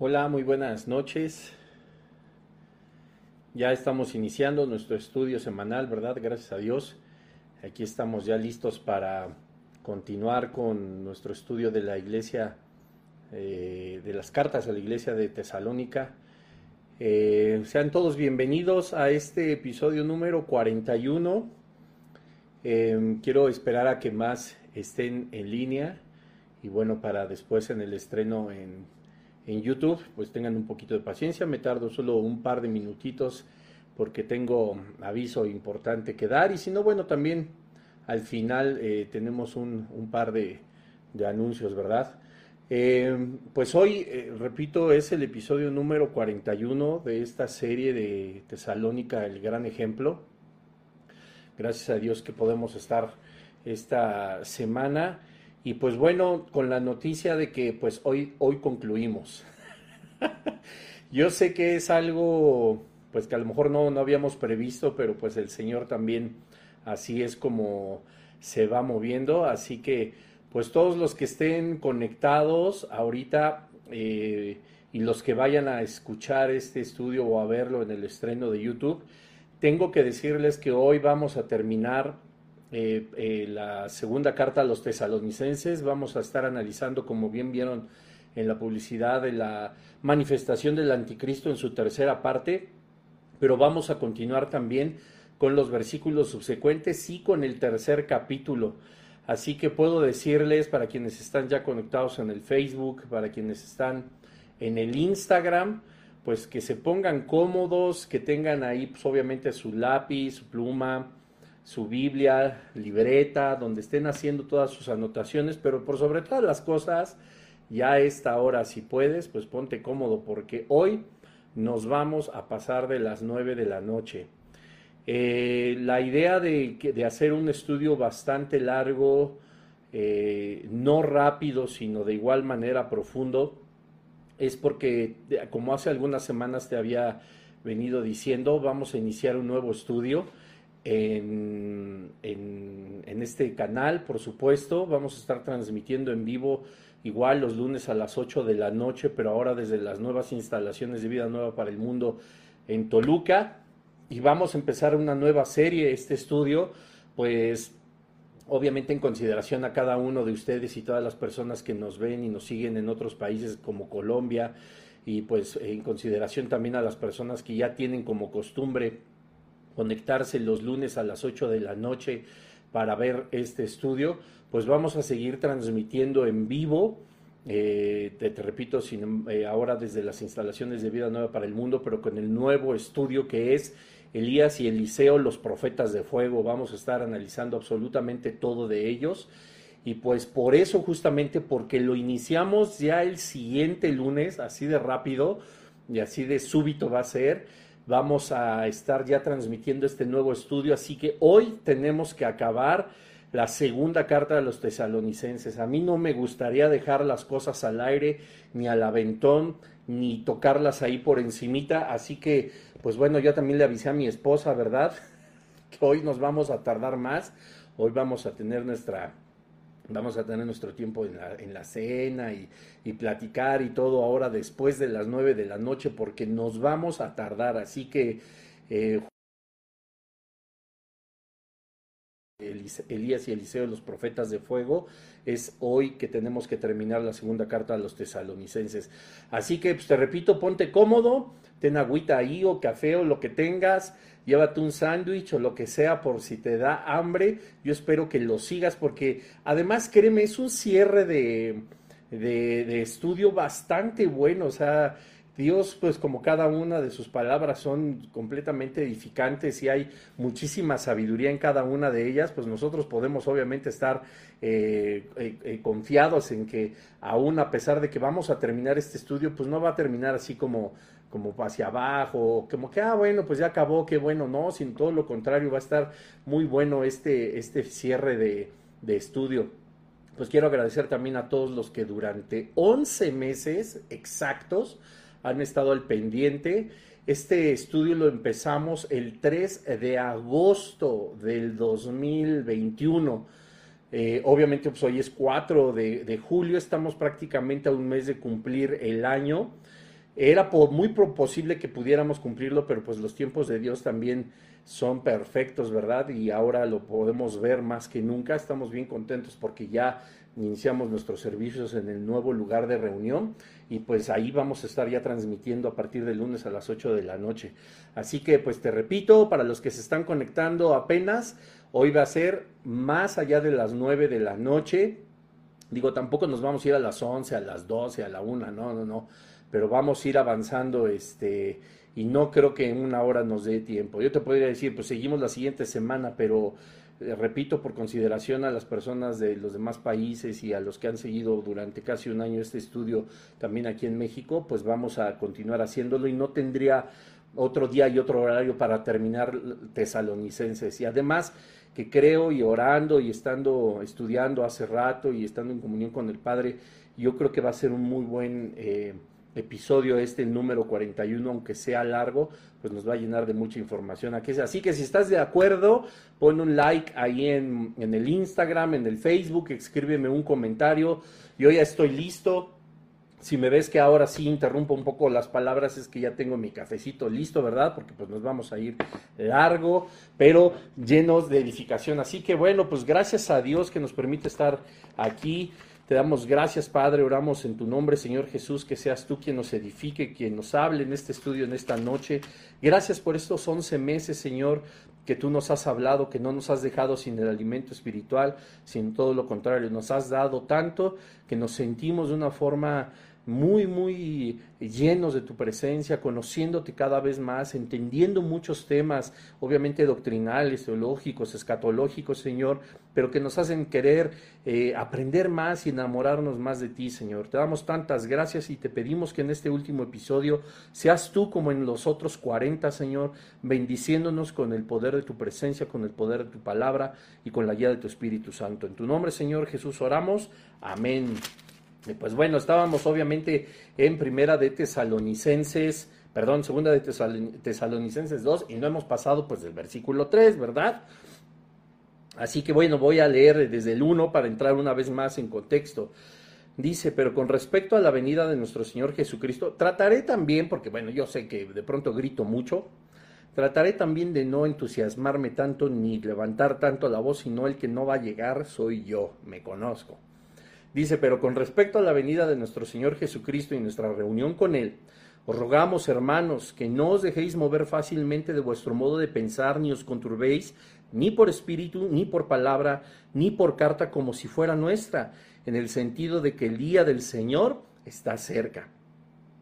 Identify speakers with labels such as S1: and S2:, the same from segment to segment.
S1: Hola, muy buenas noches. Ya estamos iniciando nuestro estudio semanal, ¿verdad? Gracias a Dios. Aquí estamos ya listos para continuar con nuestro estudio de la iglesia, eh, de las cartas a la iglesia de Tesalónica. Eh, sean todos bienvenidos a este episodio número 41. Em, quiero esperar a que más estén en línea y bueno, para después en el estreno en en YouTube, pues tengan un poquito de paciencia, me tardo solo un par de minutitos porque tengo aviso importante que dar y si no, bueno, también al final eh, tenemos un, par de, anuncios, ¿verdad? Eh, pues hoy, eh, repito, es el episodio número 41 de esta serie de Tesalónica, el gran ejemplo. Gracias a Dios que podemos estar esta semana y pues bueno, con la noticia de que pues hoy, hoy concluimos. Yo sé que es algo pues que a lo mejor no, no habíamos previsto, pero pues el Señor también así es como se va moviendo. Así que pues todos los que estén conectados ahorita eh, y los que vayan a escuchar este estudio o a verlo en el estreno de YouTube, tengo que decirles que hoy vamos a terminar eh, eh, la segunda carta a los tesalonicenses. Vamos a estar analizando, como bien vieron en la publicidad, de la manifestación del anticristo en su tercera parte, pero vamos a continuar también con los versículos subsecuentes y con el tercer capítulo. Así que puedo decirles para quienes están ya conectados en el Facebook, para quienes están en el Instagram, pues que se pongan cómodos, que tengan ahí pues obviamente su lápiz, su pluma, su Biblia, libreta, donde estén haciendo todas sus anotaciones, pero por sobre todas las cosas, ya esta hora, si puedes, pues ponte cómodo, porque hoy nos vamos a pasar de las 9 de la noche. Eh, la idea de, de, hacer un estudio bastante largo, eh, no rápido, sino de igual manera profundo, es porque, como hace algunas semanas te había venido diciendo, vamos a iniciar un nuevo estudio en, este canal, por supuesto. Vamos a estar transmitiendo en vivo igual los lunes a las 8 de la noche, pero ahora desde las nuevas instalaciones de Vida Nueva para el Mundo en Toluca. Y vamos a empezar una nueva serie, este estudio, pues obviamente en consideración a cada uno de ustedes y todas las personas que nos ven y nos siguen en otros países como Colombia y pues en consideración también a las personas que ya tienen como costumbre conectarse los lunes a las 8 de la noche para ver este estudio, pues vamos a seguir transmitiendo en vivo. Eh, te, repito, sin, eh, ahora desde las instalaciones de Vida Nueva para el Mundo, pero con el nuevo estudio que es Elías y Eliseo, los profetas de fuego. Vamos a estar analizando absolutamente todo de ellos. Y pues por eso, justamente porque lo iniciamos ya el siguiente lunes, así de rápido y así de súbito va a ser vamos a estar ya transmitiendo este nuevo estudio, así que hoy tenemos que acabar la segunda carta de los tesalonicenses. A mí no me gustaría dejar las cosas al aire, ni al aventón, ni tocarlas ahí por encimita, así que, pues bueno, yo también le avisé a mi esposa, ¿verdad? Que hoy nos vamos a tardar más, hoy vamos a tener nuestra vamos a tener nuestro tiempo en la, en la cena y, platicar y todo ahora después de las nueve de la noche porque nos vamos a tardar. Así que eh, Elías y Eliseo, los profetas de fuego, es hoy que tenemos que terminar la segunda carta a los tesalonicenses. Así que, pues, te repito, ponte cómodo, ten agüita ahí o café o lo que tengas, llévate un sándwich o lo que sea por si te da hambre. Yo espero que lo sigas porque además, créeme, es un cierre de, de, estudio bastante bueno. O sea, Dios, pues como cada una de sus palabras son completamente edificantes y hay muchísima sabiduría en cada una de ellas, pues nosotros podemos obviamente estar eh, eh, eh, confiados en que aún a pesar de que vamos a terminar este estudio, pues no va a terminar así como como hacia abajo, como que, ah, bueno, pues ya acabó, qué bueno, no, sin todo lo contrario, va a estar muy bueno este, este cierre de, de estudio. Pues quiero agradecer también a todos los que durante 11 meses exactos han estado al pendiente. Este estudio lo empezamos el 3 de agosto del 2021. Eh, obviamente, pues hoy es 4 de, de, julio, estamos prácticamente a un mes de cumplir el año. Era muy posible que pudiéramos cumplirlo, pero pues los tiempos de Dios también son perfectos, ¿verdad? Y ahora lo podemos ver más que nunca. Estamos bien contentos porque ya iniciamos nuestros servicios en el nuevo lugar de reunión y pues ahí vamos a estar ya transmitiendo a partir del lunes a las 8 de la noche. Así que pues te repito, para los que se están conectando apenas, hoy va a ser más allá de las 9 de la noche. Digo, tampoco nos vamos a ir a las 11, a las 12, a la 1, no, no, no pero vamos a ir avanzando este y no creo que en una hora nos dé tiempo. Yo te podría decir, pues seguimos la siguiente semana, pero eh, repito, por consideración a las personas de los demás países y a los que han seguido durante casi un año este estudio también aquí en México, pues vamos a continuar haciéndolo y no tendría otro día y otro horario para terminar tesalonicenses. Y además que creo y orando y estando estudiando hace rato y estando en comunión con el Padre, yo creo que va a ser un muy buen... Eh, episodio este, el número 41, aunque sea largo, pues nos va a llenar de mucha información. Así que si estás de acuerdo, pon un like ahí en, en el Instagram, en el Facebook, escríbeme un comentario. Yo ya estoy listo. Si me ves que ahora sí interrumpo un poco las palabras, es que ya tengo mi cafecito listo, ¿verdad? Porque pues nos vamos a ir largo, pero llenos de edificación. Así que bueno, pues gracias a Dios que nos permite estar aquí. Te damos gracias, Padre, oramos en tu nombre, Señor Jesús, que seas tú quien nos edifique, quien nos hable en este estudio, en esta noche. Gracias por estos once meses, Señor, que tú nos has hablado, que no nos has dejado sin el alimento espiritual, sin todo lo contrario, nos has dado tanto que nos sentimos de una forma muy, muy llenos de tu presencia, conociéndote cada vez más, entendiendo muchos temas, obviamente doctrinales, teológicos, escatológicos, Señor, pero que nos hacen querer eh, aprender más y enamorarnos más de ti, Señor. Te damos tantas gracias y te pedimos que en este último episodio seas tú como en los otros 40, Señor, bendiciéndonos con el poder de tu presencia, con el poder de tu palabra y con la guía de tu Espíritu Santo. En tu nombre, Señor Jesús, oramos. Amén. Pues bueno, estábamos obviamente en primera de Tesalonicenses, perdón, segunda de Tesalonicenses 2 y no hemos pasado pues del versículo 3, ¿verdad? Así que bueno, voy a leer desde el 1 para entrar una vez más en contexto. Dice, pero con respecto a la venida de nuestro Señor Jesucristo, trataré también, porque bueno, yo sé que de pronto grito mucho, trataré también de no entusiasmarme tanto ni levantar tanto la voz, sino el que no va a llegar soy yo, me conozco. Dice, pero con respecto a la venida de nuestro Señor Jesucristo y nuestra reunión con Él, os rogamos, hermanos, que no os dejéis mover fácilmente de vuestro modo de pensar, ni os conturbéis, ni por espíritu, ni por palabra, ni por carta como si fuera nuestra, en el sentido de que el día del Señor está cerca.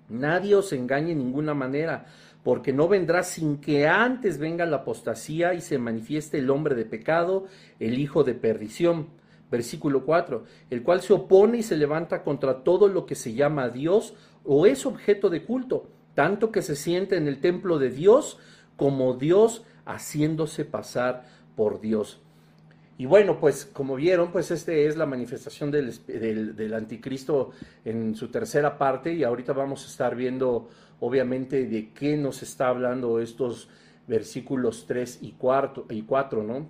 S1: Nadie os engañe en ninguna manera, porque no vendrá sin que antes venga la apostasía y se manifieste el hombre de pecado, el hijo de perdición versículo 4, el cual se opone y se levanta contra todo lo que se llama Dios o es objeto de culto, tanto que se siente en el templo de Dios como Dios haciéndose pasar por Dios. Y bueno, pues como vieron, pues este es la manifestación del, del, anticristo en su tercera parte y ahorita vamos a estar viendo obviamente de qué nos está hablando estos versículos 3 y 4, y 4 ¿no?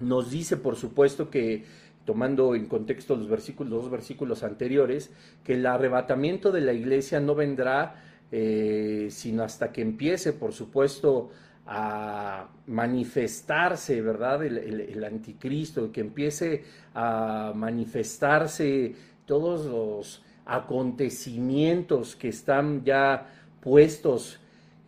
S1: Nos dice, por supuesto, que tomando en contexto los versículos, versículos anteriores, que el arrebatamiento de la iglesia no vendrá eh, sino hasta que empiece, por supuesto, a manifestarse, ¿verdad? El, el, anticristo, que empiece a manifestarse todos los acontecimientos que están ya puestos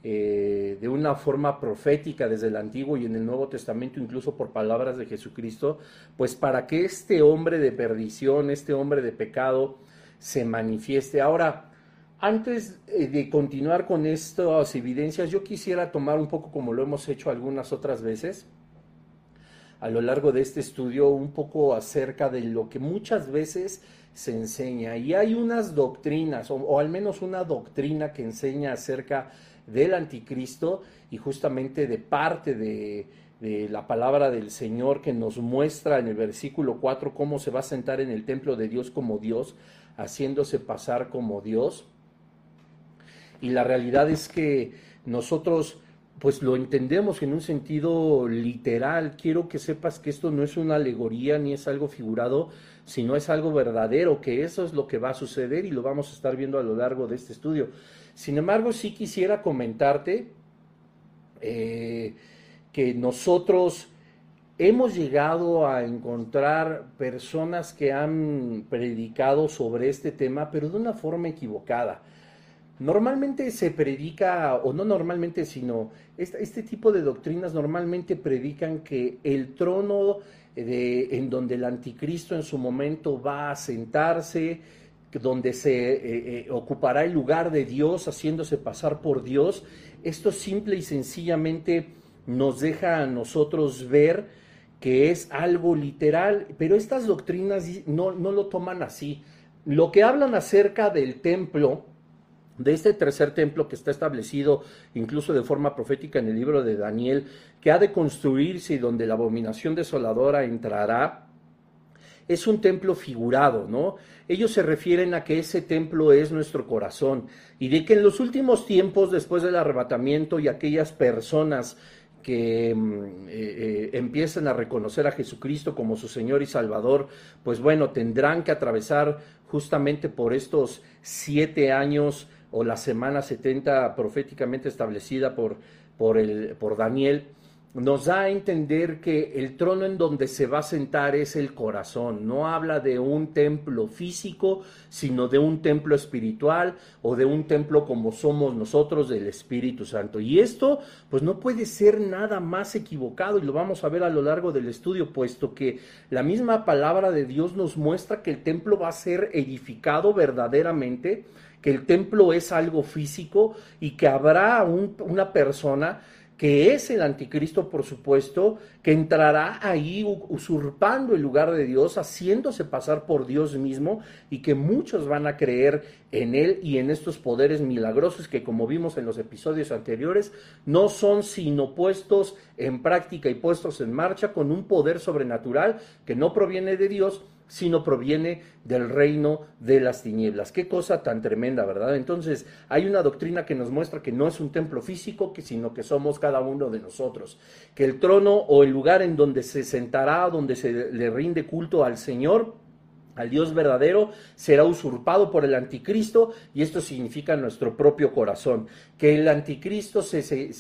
S1: eh, de una forma profética desde el Antiguo y en el Nuevo Testamento, incluso por palabras de Jesucristo, pues para que este hombre de perdición, este hombre de pecado, se manifieste. Ahora, antes eh, de continuar con estas evidencias, yo quisiera tomar un poco, como lo hemos hecho algunas otras veces, a lo largo de este estudio, un poco acerca de lo que muchas veces se enseña. Y hay unas doctrinas, o, o al menos una doctrina que enseña acerca del anticristo y justamente de parte de, la palabra del Señor que nos muestra en el versículo 4 cómo se va a sentar en el templo de Dios como Dios, haciéndose pasar como Dios. Y la realidad es que nosotros pues lo entendemos en un sentido literal. Quiero que sepas que esto no es una alegoría ni es algo figurado, sino es algo verdadero, que eso es lo que va a suceder y lo vamos a estar viendo a lo largo de este estudio. Sin embargo, sí quisiera comentarte eh, que nosotros hemos llegado a encontrar personas que han predicado sobre este tema, pero de una forma equivocada. Normalmente se predica, o no normalmente, sino este, este tipo de doctrinas normalmente predican que el trono de, en donde el anticristo en su momento va a sentarse, donde se eh, eh, ocupará el lugar de Dios, haciéndose pasar por Dios, esto simple y sencillamente nos deja a nosotros ver que es algo literal, pero estas doctrinas no, no lo toman así. Lo que hablan acerca del templo, de este tercer templo que está establecido incluso de forma profética en el libro de Daniel, que ha de construirse y donde la abominación desoladora entrará, es un templo figurado, ¿no? Ellos se refieren a que ese templo es nuestro corazón y de que en los últimos tiempos, después del arrebatamiento y aquellas personas que mm, eh, eh, empiezan a reconocer a Jesucristo como su Señor y Salvador, pues bueno, tendrán que atravesar justamente por estos siete años o la semana 70 proféticamente establecida por, por, el, por Daniel, nos da a entender que el trono en donde se va a sentar es el corazón. No habla de un templo físico, sino de un templo espiritual o de un templo como somos nosotros del Espíritu Santo. Y esto pues no puede ser nada más equivocado y lo vamos a ver a lo largo del estudio, puesto que la misma palabra de Dios nos muestra que el templo va a ser edificado verdaderamente que el templo es algo físico y que habrá una persona que es el anticristo, por supuesto, que entrará ahí usurpando el lugar de Dios, haciéndose pasar por Dios mismo y que muchos van a creer en él y en estos poderes milagrosos que, como vimos en los episodios anteriores, no son sino puestos en práctica y puestos en marcha con un poder sobrenatural que no proviene de Dios, sino proviene del reino de las tinieblas. Qué cosa tan tremenda, ¿verdad? Entonces, hay una doctrina que nos muestra que no es un templo físico, sino que somos cada uno de nosotros. Que el trono o el lugar en donde se sentará, donde se le rinde culto al Señor, al Dios verdadero será usurpado por el anticristo y esto significa nuestro propio corazón, que el anticristo se, se,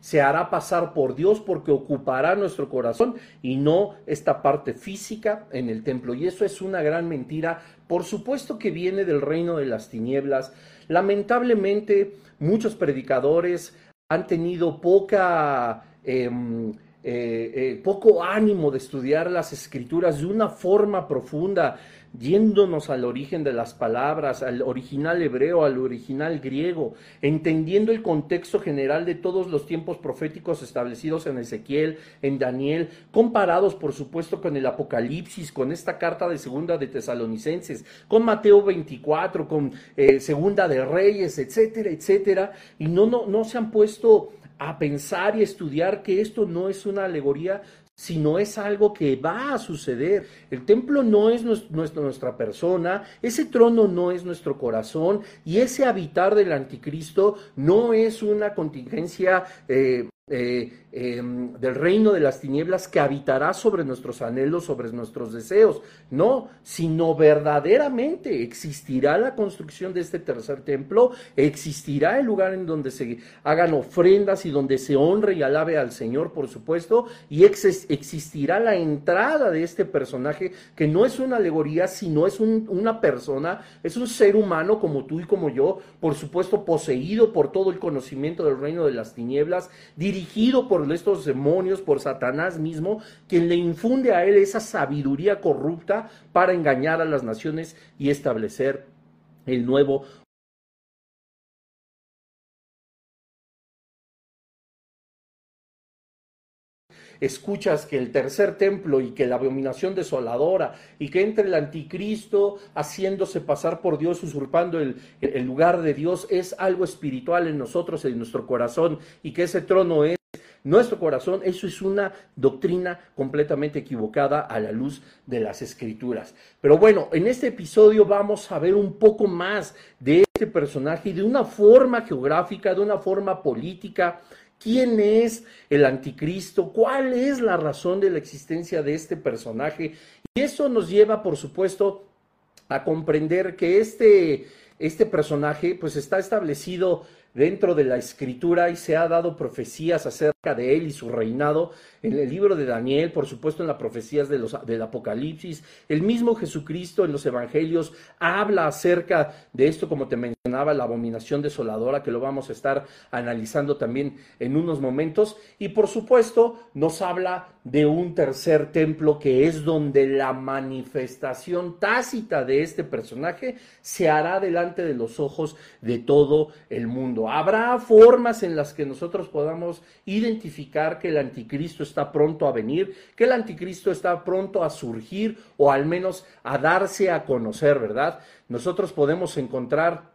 S1: se, hará pasar por Dios porque ocupará nuestro corazón y no esta parte física en el templo. Y eso es una gran mentira, por supuesto que viene del reino de las tinieblas. Lamentablemente muchos predicadores han tenido poca... Em, eh, eh, poco ánimo de estudiar las escrituras de una forma profunda, yéndonos al origen de las palabras, al original hebreo, al original griego, entendiendo el contexto general de todos los tiempos proféticos establecidos en Ezequiel, en Daniel, comparados por supuesto con el Apocalipsis, con esta carta de segunda de Tesalonicenses, con Mateo 24, con eh, segunda de Reyes, etcétera, etcétera, y no, no, no se han puesto a pensar y estudiar que esto no es una alegoría, sino es algo que va a suceder. El templo no es nuestra persona, ese trono no es nuestro corazón y ese habitar del anticristo no es una contingencia eh, eh, em, del reino de las tinieblas que habitará sobre nuestros anhelos, sobre nuestros deseos. No, sino verdaderamente existirá la construcción de este tercer templo, existirá el lugar en donde se hagan ofrendas y donde se honre y alabe al Señor, por supuesto, y existirá la entrada de este personaje que no es una alegoría, sino es una persona, es un ser humano como tú y como yo, por supuesto poseído por todo el conocimiento del reino de las tinieblas, dirigido dirigido por estos demonios, por Satanás mismo, quien le infunde a él esa sabiduría corrupta para engañar a las naciones y establecer el nuevo escuchas que el tercer templo y que la abominación desoladora y que entre el anticristo haciéndose pasar por Dios, usurpando el, el, lugar de Dios, es algo espiritual en nosotros, en nuestro corazón y que ese trono es nuestro corazón, eso es una doctrina completamente equivocada a la luz de las escrituras. Pero bueno, en este episodio vamos a ver un poco más de este personaje de una forma geográfica, de una forma política, quién es el anticristo, cuál es la razón de la existencia de este personaje. Y eso nos lleva, por supuesto, a comprender que este este personaje pues está establecido dentro de la escritura y se ha dado profecías acerca de él y su reinado en el libro de Daniel, por supuesto en las profecías del Apocalipsis. El mismo Jesucristo en los evangelios habla acerca de esto, como te mencionaba, la abominación desoladora, que lo vamos a estar analizando también en unos momentos. Y por supuesto nos habla de un tercer templo que es donde la manifestación tácita de este personaje se hará delante de los ojos de todo el mundo. Habrá formas en las que nosotros podamos identificar que el anticristo está pronto a venir, que el anticristo está pronto a surgir o al menos a darse a conocer, ¿verdad? Nosotros podemos encontrar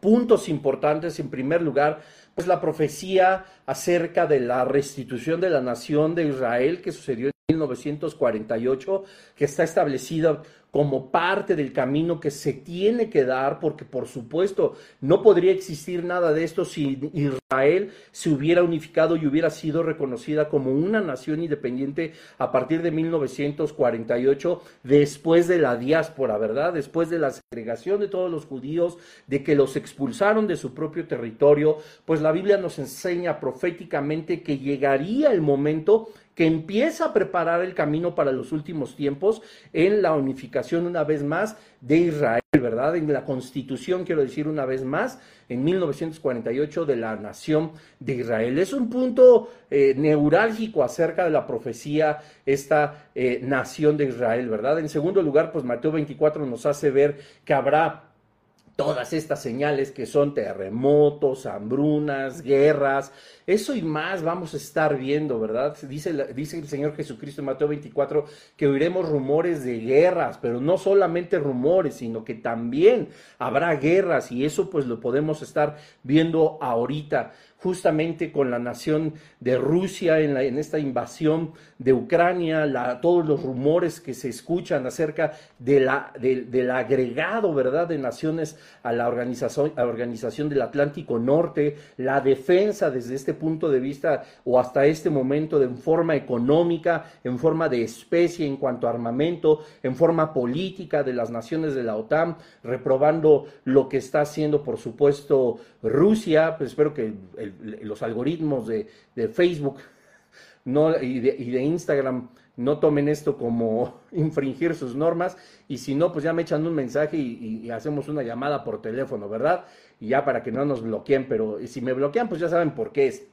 S1: puntos importantes. En primer lugar, pues la profecía acerca de la restitución de la nación de Israel que sucedió en 1948, que está establecida como parte del camino que se tiene que dar, porque por supuesto no podría existir nada de esto si Israel se hubiera unificado y hubiera sido reconocida como una nación independiente a partir de 1948, después de la diáspora, ¿verdad? Después de la segregación de todos los judíos, de que los expulsaron de su propio territorio, pues la Biblia nos enseña proféticamente que llegaría el momento que empieza a preparar el camino para los últimos tiempos en la unificación una vez más de Israel, ¿verdad? En la constitución, quiero decir una vez más, en 1948 de la nación de Israel. Es un punto eh, neurálgico acerca de la profecía, esta eh, nación de Israel, ¿verdad? En segundo lugar, pues Mateo 24 nos hace ver que habrá todas estas señales que son terremotos, hambrunas, guerras, eso y más vamos a estar viendo, ¿verdad? Dice, dice el Señor Jesucristo en Mateo 24 que oiremos rumores de guerras, pero no solamente rumores, sino que también habrá guerras y eso pues lo podemos estar viendo ahorita justamente con la nación de Rusia en, en esta invasión de Ucrania, la, todos los rumores que se escuchan acerca de la, del agregado, ¿verdad?, de naciones a la, organización, a la Organización del Atlántico Norte, la defensa desde este punto de vista o hasta este momento de en forma económica, en forma de especie en cuanto a armamento, en forma política de las naciones de la OTAN, reprobando lo que está haciendo, por supuesto, Rusia, pues espero que los algoritmos de, Facebook no, y, de, Instagram no tomen esto como infringir sus normas y si no, pues ya me echan un mensaje y, y, hacemos una llamada por teléfono, ¿verdad? Y ya para que no nos bloqueen, pero si me bloquean, pues ya saben por qué es.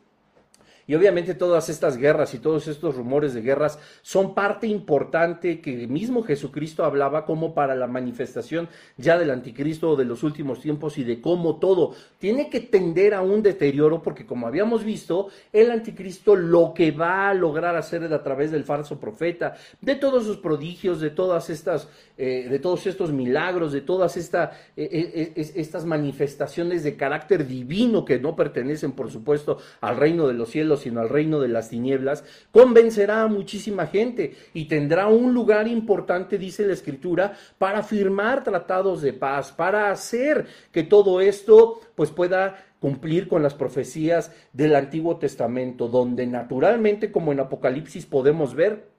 S1: Y obviamente todas estas guerras y todos estos rumores de guerras son parte importante que mismo Jesucristo hablaba como para la manifestación ya del anticristo de los últimos tiempos y de cómo todo tiene que tender a un deterioro porque como habíamos visto, el anticristo lo que va a lograr hacer es a través del falso profeta, de todos sus prodigios, de todas estas, eh, de todos estos milagros, de todas eh, eh, estas manifestaciones de carácter divino que no pertenecen, por supuesto, al reino de los cielos sino al reino de las tinieblas, convencerá a muchísima gente y tendrá un lugar importante, dice la Escritura, para firmar tratados de paz, para hacer que todo esto pues pueda cumplir con las profecías del Antiguo Testamento, donde naturalmente, como en Apocalipsis podemos ver,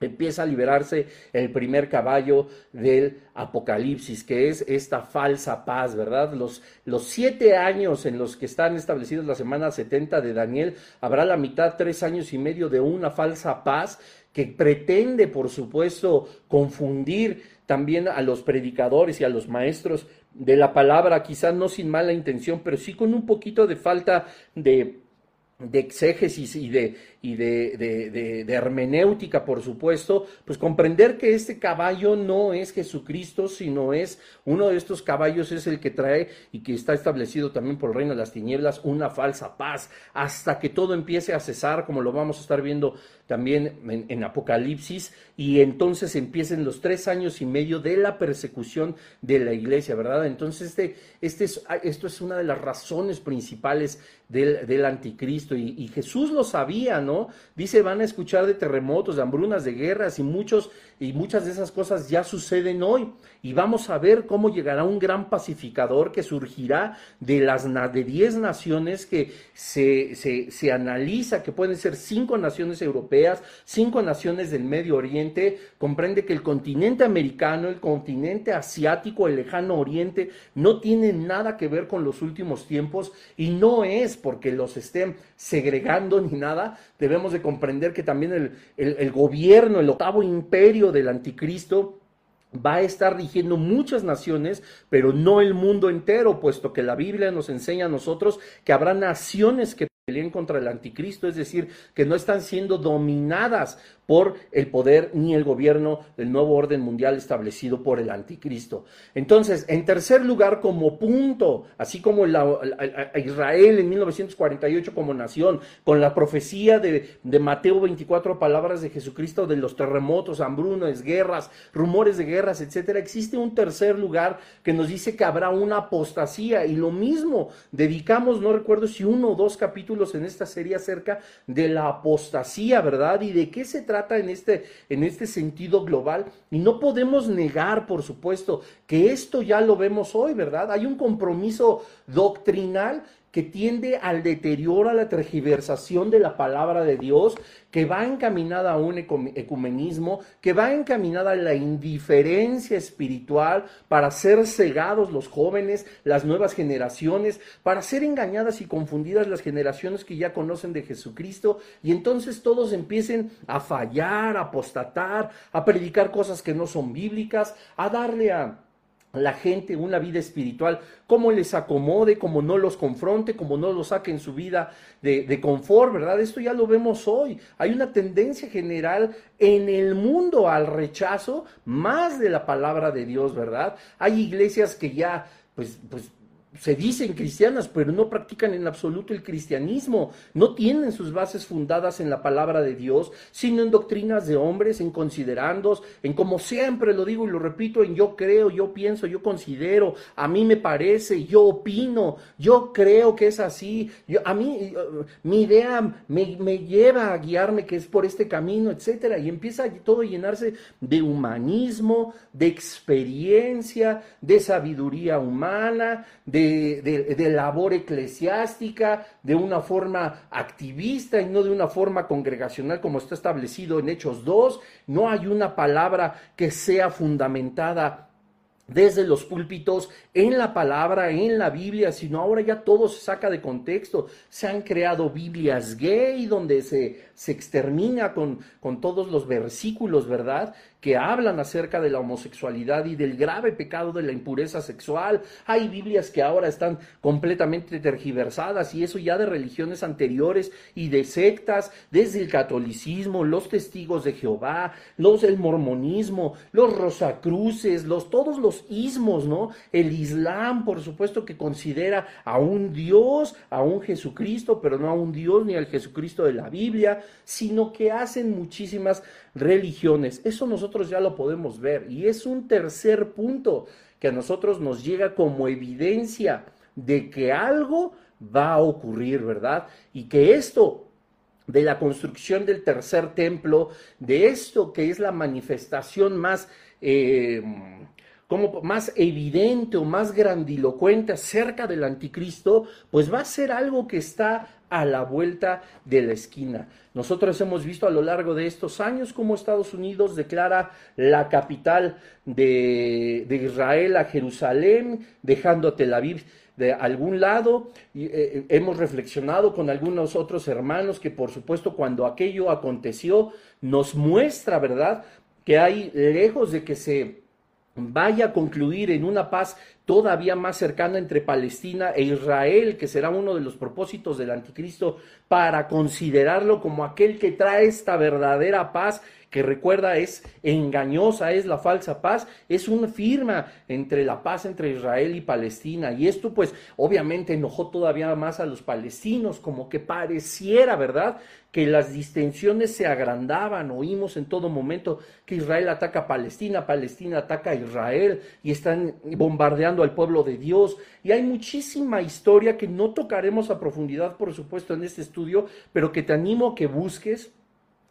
S1: empieza a liberarse el primer caballo del Apocalipsis, que es esta falsa paz, ¿verdad? Los, los siete años en los que están establecidos la semana 70 de Daniel, habrá la mitad, tres años y medio de una falsa paz que pretende, por supuesto, confundir también a los predicadores y a los maestros de la palabra, quizás no sin mala intención, pero sí con un poquito de falta de de exégesis y de, y de, de, de, hermenéutica, por supuesto, pues comprender que este caballo no es Jesucristo, sino es uno de estos caballos, es el que trae y que está establecido también por el reino de las tinieblas, una falsa paz, hasta que todo empiece a cesar, como lo vamos a estar viendo también en, Apocalipsis, y entonces empiecen los tres años y medio de la persecución de la iglesia, ¿verdad? Entonces, este, este es, esto es una de las razones principales del, del anticristo
S2: y, y, Jesús lo sabía, ¿no? Dice, van a escuchar de terremotos, de hambrunas, de guerras y muchos y muchas de esas cosas ya suceden hoy. Y vamos a ver cómo llegará un gran pacificador que surgirá de las de 10 naciones que se, se, se analiza que pueden ser cinco naciones europeas, cinco naciones del Medio Oriente, comprende que el continente americano, el continente asiático, el lejano oriente, no tienen nada que ver con los últimos tiempos y no es porque los estén segregando ni nada, debemos de comprender que también el, el, el gobierno, el octavo imperio del anticristo, va a estar rigiendo muchas naciones, pero no el mundo entero, puesto que la Biblia nos enseña a nosotros que habrá naciones que peleen contra el anticristo, es decir, que no están siendo dominadas por el poder ni el gobierno del nuevo orden mundial establecido por el anticristo. Entonces, en tercer lugar, como punto, así como la, Israel en 1948 como nación, con la profecía de, de Mateo 24, palabras de Jesucristo de los terremotos, hambrunas, guerras, rumores de guerras, etcétera, existe un tercer lugar que nos dice que habrá una apostasía y lo mismo, dedicamos, no recuerdo si uno o dos capítulos en esta serie acerca de la apostasía, ¿verdad? Y de qué se trata en este, en este sentido global. Y no podemos negar, por supuesto, que esto ya lo vemos hoy, ¿verdad? Hay un compromiso doctrinal que tiende al deterioro, a la tergiversación de la palabra de Dios, que va encaminada a un ecumenismo, que va encaminada a la indiferencia espiritual para ser cegados los jóvenes, las nuevas generaciones, para ser engañadas y confundidas las generaciones que ya conocen de Jesucristo, y entonces todos empiecen a fallar, a apostatar, a predicar cosas que no son bíblicas, a darle a la gente una vida espiritual, como les acomode, como no los confronte, como no los saque en su vida de, de, confort, ¿verdad? Esto ya lo vemos hoy. Hay una tendencia general en el mundo al rechazo más de la palabra de Dios, ¿verdad? Hay iglesias que ya, pues, pues se dicen cristianas, pero no practican en absoluto el cristianismo, no tienen sus bases fundadas en la palabra de Dios, sino en doctrinas de hombres, en considerandos, en como siempre lo digo y lo repito, en yo creo, yo pienso, yo considero, a mí me parece, yo opino, yo creo que es así, yo, a mí mi idea me, me lleva a guiarme que es por este camino, etcétera, y empieza todo llenarse de humanismo, de experiencia, de sabiduría humana, de de, labor eclesiástica, de una forma activista y no de una forma congregacional como está establecido en Hechos 2. No hay una palabra que sea fundamentada desde los púlpitos, en la palabra, en la Biblia, sino ahora ya todo se saca de contexto. Se han creado Biblias gay donde se, se extermina con, con todos los versículos, ¿verdad? Que hablan acerca de la homosexualidad y del grave pecado de la impureza sexual. Hay Biblias que ahora están completamente tergiversadas y eso ya de religiones anteriores y de sectas, desde el catolicismo, los testigos de Jehová, los del mormonismo, los rosacruces, los todos los ismos, ¿no? El Islam, por supuesto que considera a un Dios, a un Jesucristo, pero no a un Dios ni al Jesucristo de la Biblia, sino que hacen muchísimas religiones. Eso nosotros ya lo podemos ver. Y es un tercer punto que a nosotros nos llega como evidencia de que algo va a ocurrir, ¿verdad? Y que esto de la construcción del tercer templo, de esto que es la manifestación más... Eh, como más evidente o más grandilocuente acerca del anticristo, pues va a ser algo que está a la vuelta de la esquina. Nosotros hemos visto a lo largo de estos años cómo Estados Unidos declara la capital de, Israel a Jerusalén, dejando a Tel Aviv de algún lado. Y, eh, eh, hemos reflexionado con algunos otros hermanos que por supuesto cuando aquello aconteció nos muestra, ¿verdad?, que hay lejos de que se vaya a concluir en una paz todavía más cercana entre Palestina e Israel, que será uno de los propósitos del anticristo, para considerarlo como aquel que trae esta verdadera paz que recuerda es engañosa, es la falsa paz, es una firma entre la paz entre Israel y Palestina. Y esto pues obviamente enojó todavía más a los palestinos, como que pareciera, ¿verdad? que las distensiones se agrandaban, oímos en todo momento que Israel ataca a Palestina, Palestina ataca a Israel y están bombardeando al pueblo de Dios. Y hay muchísima historia que no tocaremos a profundidad, por supuesto, en este estudio, pero que te animo a que busques.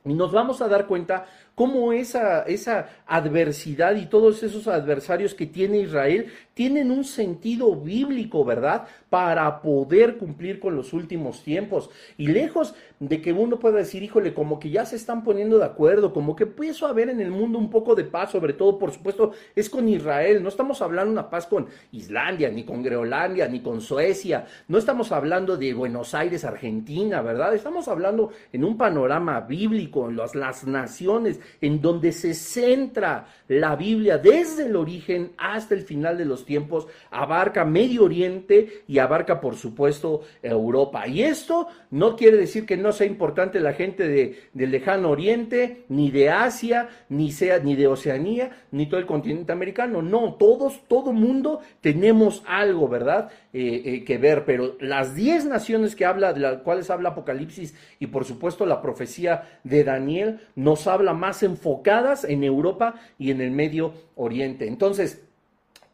S2: Y nos vamos a dar cuenta cómo esa, esa adversidad y todos esos adversarios que tiene Israel tienen un sentido bíblico, ¿verdad? Para poder cumplir con los últimos tiempos. Y lejos de que uno pueda decir, híjole, como que ya se están poniendo de acuerdo, como que empiezo a ver en el mundo un poco de paz, sobre todo, por supuesto, es con Israel. No estamos hablando de una paz con Islandia, ni con Groenlandia, ni con Suecia. No estamos hablando de Buenos Aires, Argentina, ¿verdad? Estamos hablando en un panorama bíblico, en las, las naciones en donde se centra la Biblia desde el origen hasta el final de los tiempos, abarca Medio Oriente y abarca, por supuesto, Europa. Y esto no quiere decir que no sea importante la gente de, del lejano Oriente, ni de Asia, ni, sea, ni de Oceanía, ni todo el continente americano. No, todos, todo mundo tenemos algo, ¿verdad? Eh, eh, que ver, pero las diez naciones que habla, de las cuales habla Apocalipsis y por supuesto la profecía de Daniel, nos habla más enfocadas en Europa y en el Medio Oriente. Entonces,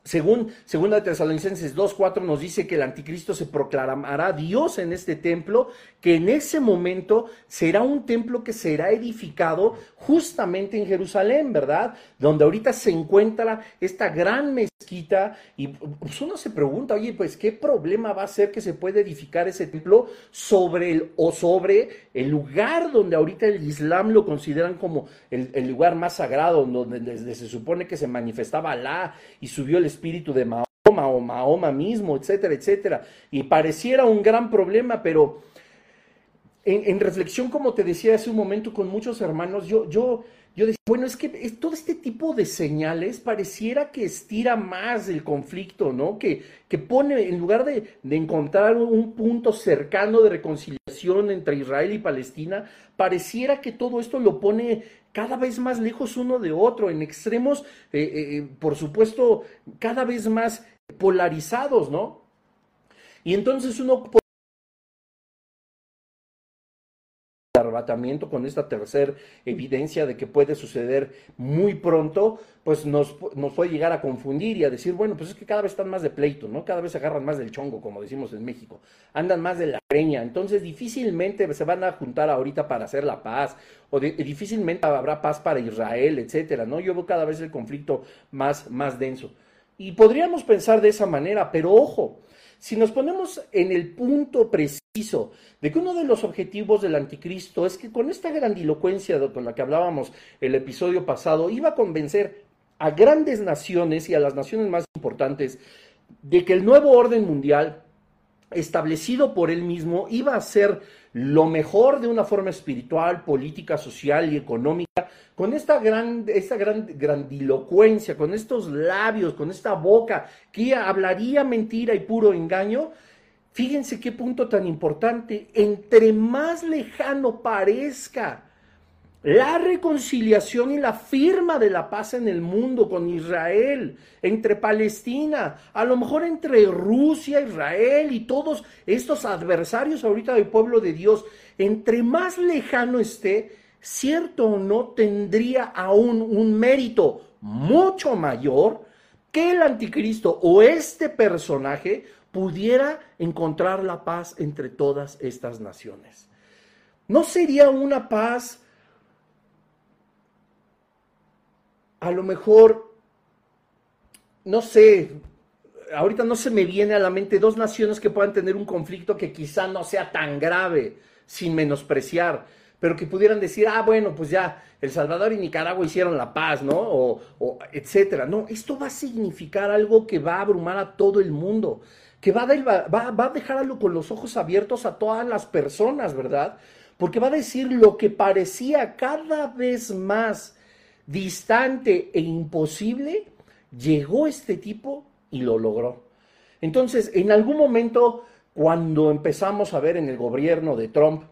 S2: según segunda de Tesalonicenses 2.4 nos dice que el anticristo se proclamará Dios en este templo, que en ese momento será un templo que será edificado justamente en Jerusalén, ¿verdad? Donde ahorita se encuentra esta gran mezquita y pues uno se pregunta, oye, pues qué problema va a ser que se pueda edificar ese templo sobre el o sobre el lugar donde ahorita el Islam lo consideran como el, lugar más sagrado, donde, se supone que se manifestaba Alá y subió el espíritu de Mahoma o Mahoma mismo, etcétera, etcétera. Y pareciera un gran problema, pero en, reflexión, como te decía hace un momento con muchos hermanos, yo, yo, yo decía, bueno, es que todo este tipo de señales pareciera que estira más el conflicto, ¿no? Que, que pone, en lugar de, de, encontrar un punto cercano de reconciliación entre Israel y Palestina, pareciera que todo esto lo pone cada vez más lejos uno de otro, en extremos, eh, eh, eh, por supuesto, cada vez más polarizados, ¿no? Y entonces uno arrebatamiento, con esta tercera evidencia de que puede suceder muy pronto, pues nos, nos, puede llegar a confundir y a decir, bueno, pues es que cada vez están más de pleito, ¿no? Cada vez se agarran más del chongo, como decimos en México, andan más de la greña, entonces difícilmente se van a juntar ahorita para hacer la paz, o difícilmente habrá paz para Israel, etcétera, ¿no? Yo veo cada vez el conflicto más, más denso. Y podríamos pensar de esa manera, pero ojo, si nos ponemos en el punto preciso, de que uno de los objetivos del anticristo es que con esta grandilocuencia con la que hablábamos el episodio pasado, iba a convencer a grandes naciones y a las naciones más importantes de que el nuevo orden mundial establecido por él mismo iba a ser lo mejor de una forma espiritual, política, social y económica, con esta gran, esta gran grandilocuencia, con estos labios, con esta boca que hablaría mentira y puro engaño, Fíjense qué punto tan importante. Entre más lejano parezca la reconciliación y la firma de la paz en el mundo con Israel, entre Palestina, a lo mejor entre Rusia, Israel y todos estos adversarios ahorita del pueblo de Dios, entre más lejano esté, cierto o no, tendría aún un mérito mucho mayor que el anticristo o este personaje pudiera encontrar la paz entre todas estas naciones. ¿No sería una paz a lo mejor, no sé, ahorita no se me viene a la mente dos naciones que puedan tener un conflicto que quizá no sea tan grave, sin menospreciar, pero que pudieran decir, ah, bueno, pues ya El Salvador y Nicaragua hicieron la paz, ¿no? O, etcétera. No, esto va a significar algo que va a abrumar a todo el mundo que va a, va a dejarlo con los ojos abiertos a todas las personas, ¿verdad? Porque va a decir lo que parecía cada vez más distante e imposible, llegó este tipo y lo logró. Entonces, en algún momento, cuando empezamos a ver en el gobierno de Trump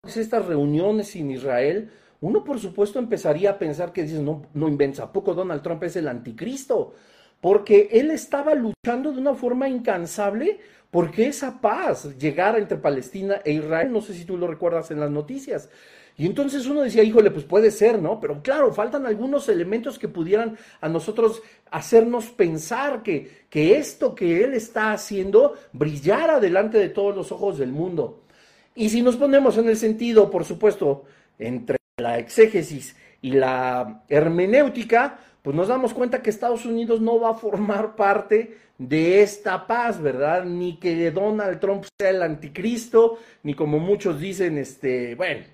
S2: pues, estas reuniones en Israel, uno por supuesto empezaría a pensar que dices, no, no inventa, ¿a poco Donald Trump es el anticristo? Porque él estaba luchando de una forma incansable porque esa paz llegara entre Palestina e Israel, no sé si tú lo recuerdas en las noticias. Y entonces uno decía, híjole, pues puede ser, ¿no? Pero claro, faltan algunos elementos que pudieran a nosotros hacernos pensar que, que esto que él está haciendo brillara delante de todos los ojos del mundo. Y si nos ponemos en el sentido, por supuesto, entre la exégesis y la hermenéutica, pues nos damos cuenta que Estados Unidos no va a formar parte de esta paz, ¿verdad? Ni que Donald Trump sea el anticristo, ni como muchos dicen, este, bueno,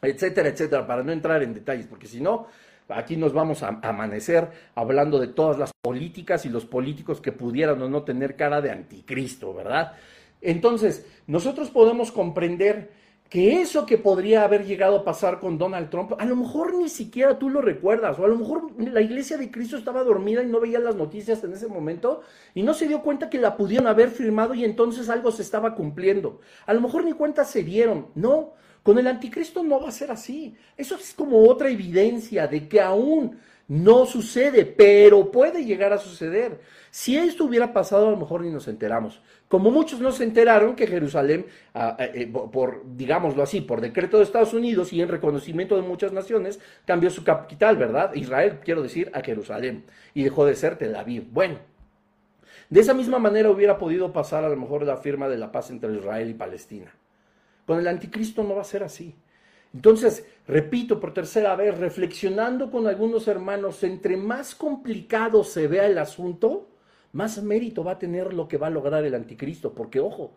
S2: etcétera, etcétera, para no entrar en detalles, porque si no, aquí nos vamos a amanecer hablando de todas las políticas y los políticos que pudieran o no tener cara de anticristo, ¿verdad? Entonces, nosotros podemos comprender que eso que podría haber llegado a pasar con Donald Trump, a lo mejor ni siquiera tú lo recuerdas, o a lo mejor la iglesia de Cristo estaba dormida y no veía las noticias en ese momento y no se dio cuenta que la pudieron haber firmado y entonces algo se estaba cumpliendo. A lo mejor ni cuenta se dieron, no, con el anticristo no va a ser así. Eso es como otra evidencia de que aún no sucede, pero puede llegar a suceder. Si esto hubiera pasado, a lo mejor ni nos enteramos. Como muchos no se enteraron que Jerusalén, ah, ah, eh, por, digámoslo así, por decreto de Estados Unidos y en reconocimiento de muchas naciones, cambió su capital, ¿verdad? Israel, quiero decir, a Jerusalén. Y dejó de ser Tel Aviv. Bueno, de esa misma manera hubiera podido pasar a lo mejor la firma de la paz entre Israel y Palestina. Con el anticristo no va a ser así. Entonces, repito por tercera vez, reflexionando con algunos hermanos, entre más complicado se vea el asunto, más mérito va a tener lo que va a lograr el anticristo, porque ojo,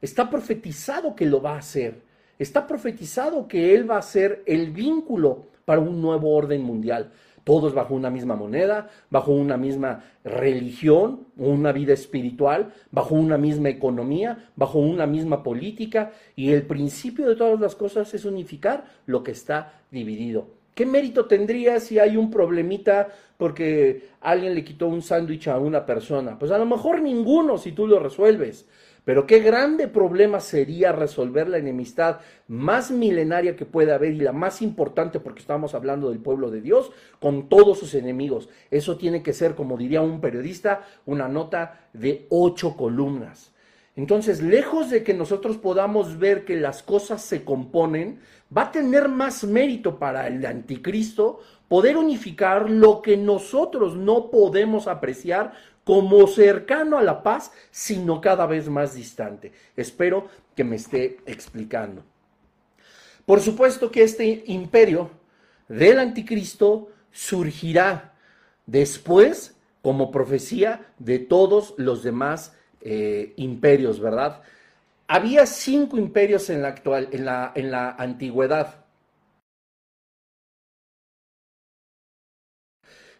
S2: está profetizado que lo va a hacer, está profetizado que él va a ser el vínculo para un nuevo orden mundial todos bajo una misma moneda, bajo una misma religión, una vida espiritual, bajo una misma economía, bajo una misma política, y el principio de todas las cosas es unificar lo que está dividido. ¿Qué mérito tendría si hay un problemita porque alguien le quitó un sándwich a una persona? Pues a lo mejor ninguno si tú lo resuelves. Pero qué grande problema sería resolver la enemistad más milenaria que puede haber y la más importante porque estamos hablando del pueblo de Dios con todos sus enemigos. Eso tiene que ser, como diría un periodista, una nota de ocho columnas. Entonces, lejos de que nosotros podamos ver que las cosas se componen, va a tener más mérito para el anticristo poder unificar lo que nosotros no podemos apreciar como cercano a la paz, sino cada vez más distante. Espero que me esté explicando. Por supuesto que este imperio del anticristo surgirá después como profecía de todos los demás eh, imperios, ¿verdad? Había cinco imperios en la actual, en la, en la antigüedad.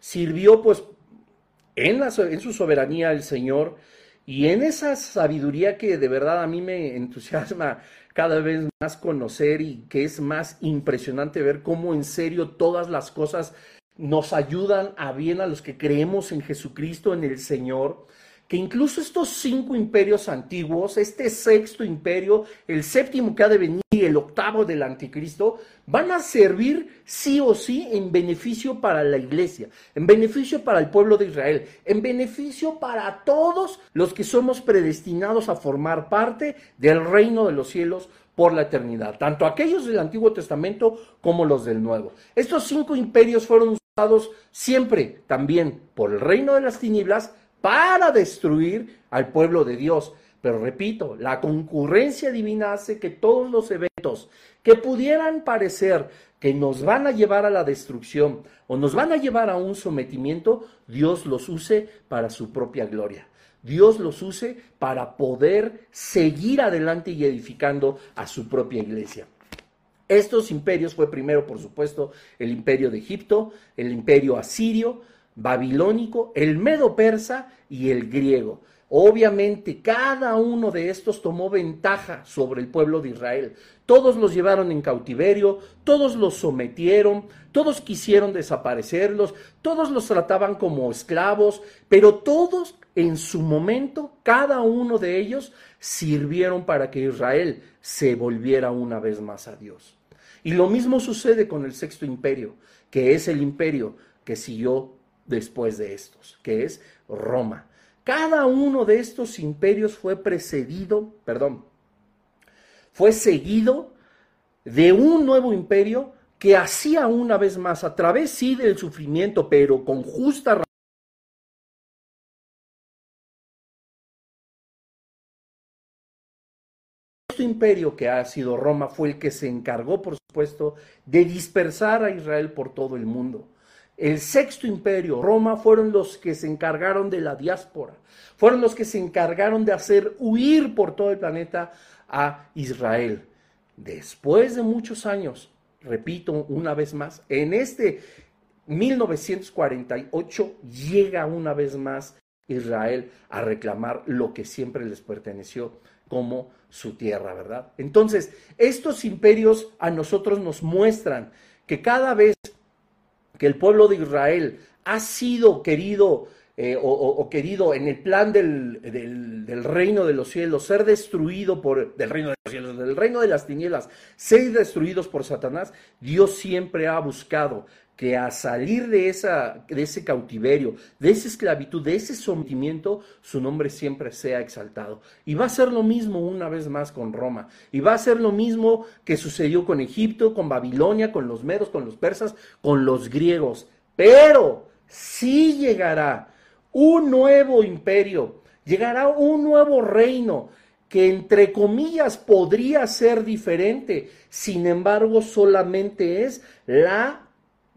S2: Sirvió pues en, la, su soberanía el Señor y en esa sabiduría que de verdad a mí me entusiasma cada vez más conocer y que es más impresionante ver cómo en serio todas las cosas nos ayudan a bien a los que creemos en Jesucristo, en el Señor que incluso estos cinco imperios antiguos, este sexto imperio, el séptimo que ha de venir, el octavo del anticristo, van a servir sí o sí en beneficio para la iglesia, en beneficio para el pueblo de Israel, en beneficio para todos los que somos predestinados a formar parte del reino de los cielos por la eternidad, tanto aquellos del Antiguo Testamento como los del Nuevo. Estos cinco imperios fueron usados siempre también por el reino de las tinieblas, para destruir al pueblo de Dios. Pero repito, la concurrencia divina hace que todos los eventos que pudieran parecer que nos van a llevar a la destrucción o nos van a llevar a un sometimiento, Dios los use para su propia gloria. Dios los use para poder seguir adelante y edificando a su propia iglesia. Estos imperios fue primero, por supuesto, el imperio de Egipto, el imperio asirio, babilónico, el medo persa y el griego. Obviamente, cada uno de estos tomó ventaja sobre el pueblo de Israel. Todos los llevaron en cautiverio, todos los sometieron, todos quisieron desaparecerlos, todos los trataban como esclavos, pero todos en su momento, cada uno de ellos sirvieron para que Israel se volviera una vez más a Dios. Y lo mismo sucede con el sexto imperio, que es el imperio que siguió después de estos, que es Roma. Cada uno de estos imperios fue precedido, perdón, fue seguido de un nuevo imperio que hacía una vez más, a través sí del sufrimiento, pero con justa razón, este imperio que ha sido Roma fue el que se encargó, por supuesto, de dispersar a Israel por todo el mundo. El sexto imperio, Roma, fueron los que se encargaron de la diáspora, fueron los que se encargaron de hacer huir por todo el planeta a Israel. Después de muchos años, repito una vez más, en este 1948 llega una vez más Israel a reclamar lo que siempre les perteneció como su tierra, ¿verdad? Entonces, estos imperios a nosotros nos muestran que cada vez que el pueblo de Israel ha sido querido eh, o, querido en el plan del, del, reino de los cielos, ser destruido por, del reino de los cielos, del reino de las tinieblas, ser destruidos por Satanás, Dios siempre ha buscado que a salir de, esa, de ese cautiverio, de esa esclavitud, de ese sometimiento, su nombre siempre sea exaltado. Y va a ser lo mismo una vez más con Roma. Y va a ser lo mismo que sucedió con Egipto, con Babilonia, con los medos, con los persas, con los griegos. Pero sí llegará un nuevo imperio, llegará un nuevo reino que entre comillas podría ser diferente, sin embargo solamente es la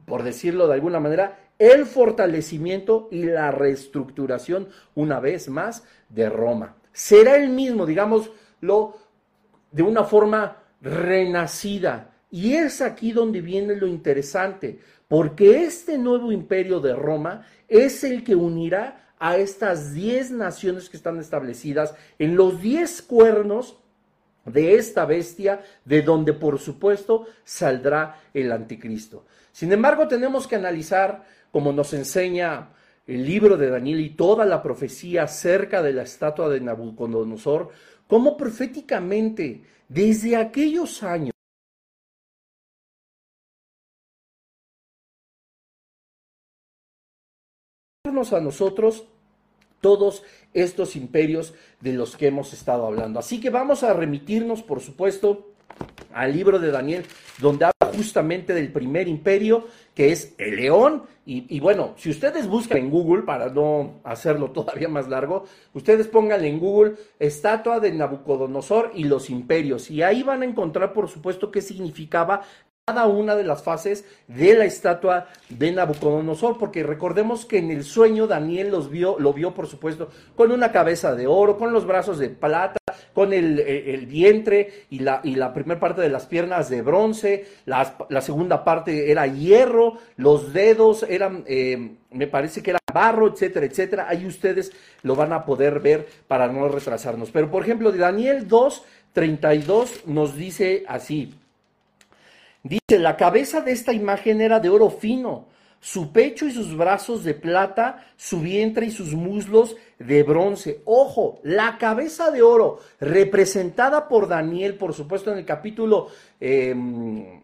S2: por decirlo de alguna manera, el fortalecimiento y la reestructuración, una vez más, de Roma. Será el mismo, digámoslo, de una forma renacida. Y es aquí donde viene lo interesante, porque este nuevo imperio de Roma es el que unirá a estas diez naciones que están establecidas en los diez cuernos de esta bestia, de donde por supuesto saldrá el anticristo. Sin embargo, tenemos que analizar, como nos enseña el libro de Daniel y toda la profecía acerca de la estatua de Nabucodonosor, cómo proféticamente, desde aquellos años, a nosotros todos estos imperios de los que hemos estado hablando. Así que vamos a remitirnos, por supuesto, al libro de Daniel, donde habla justamente del primer imperio, que es el león. Y, bueno, si ustedes buscan en Google, para no hacerlo todavía más largo, ustedes pónganle en Google estatua de Nabucodonosor y los imperios. Y ahí van a encontrar, por supuesto, qué significaba cada una de las fases de la estatua de Nabucodonosor, porque recordemos que en el sueño Daniel los vio, lo vio, por supuesto, con una cabeza de oro, con los brazos de plata, con el, vientre y la, y la primera parte de las piernas de bronce, la, segunda parte era hierro, los dedos eran, eh, me parece que era barro, etcétera, etcétera. Ahí ustedes lo van a poder ver para no retrasarnos. Pero, por ejemplo, de Daniel 2, 32 nos dice así. Dice, la cabeza de esta imagen era de oro fino, su pecho y sus brazos de plata, su vientre y sus muslos de bronce. Ojo, la cabeza de oro representada por Daniel, por supuesto, en el capítulo, em,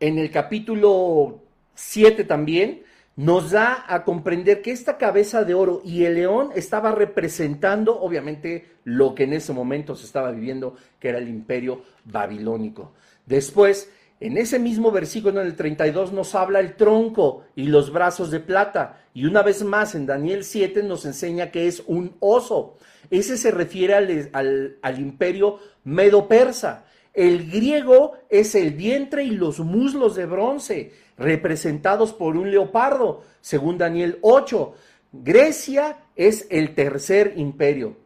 S2: en el capítulo 7 también, nos da a comprender que esta cabeza de oro y el león estaba representando, obviamente, lo que en ese momento se estaba viviendo, que era el imperio babilónico. Después, en ese mismo versículo, en el 32, nos habla el tronco y los brazos de plata. Y una vez más, en Daniel 7 nos enseña que es un oso. Ese se refiere al, al imperio medo-persa. El griego es el vientre y los muslos de bronce, representados por un leopardo, según Daniel 8. Grecia es el tercer imperio.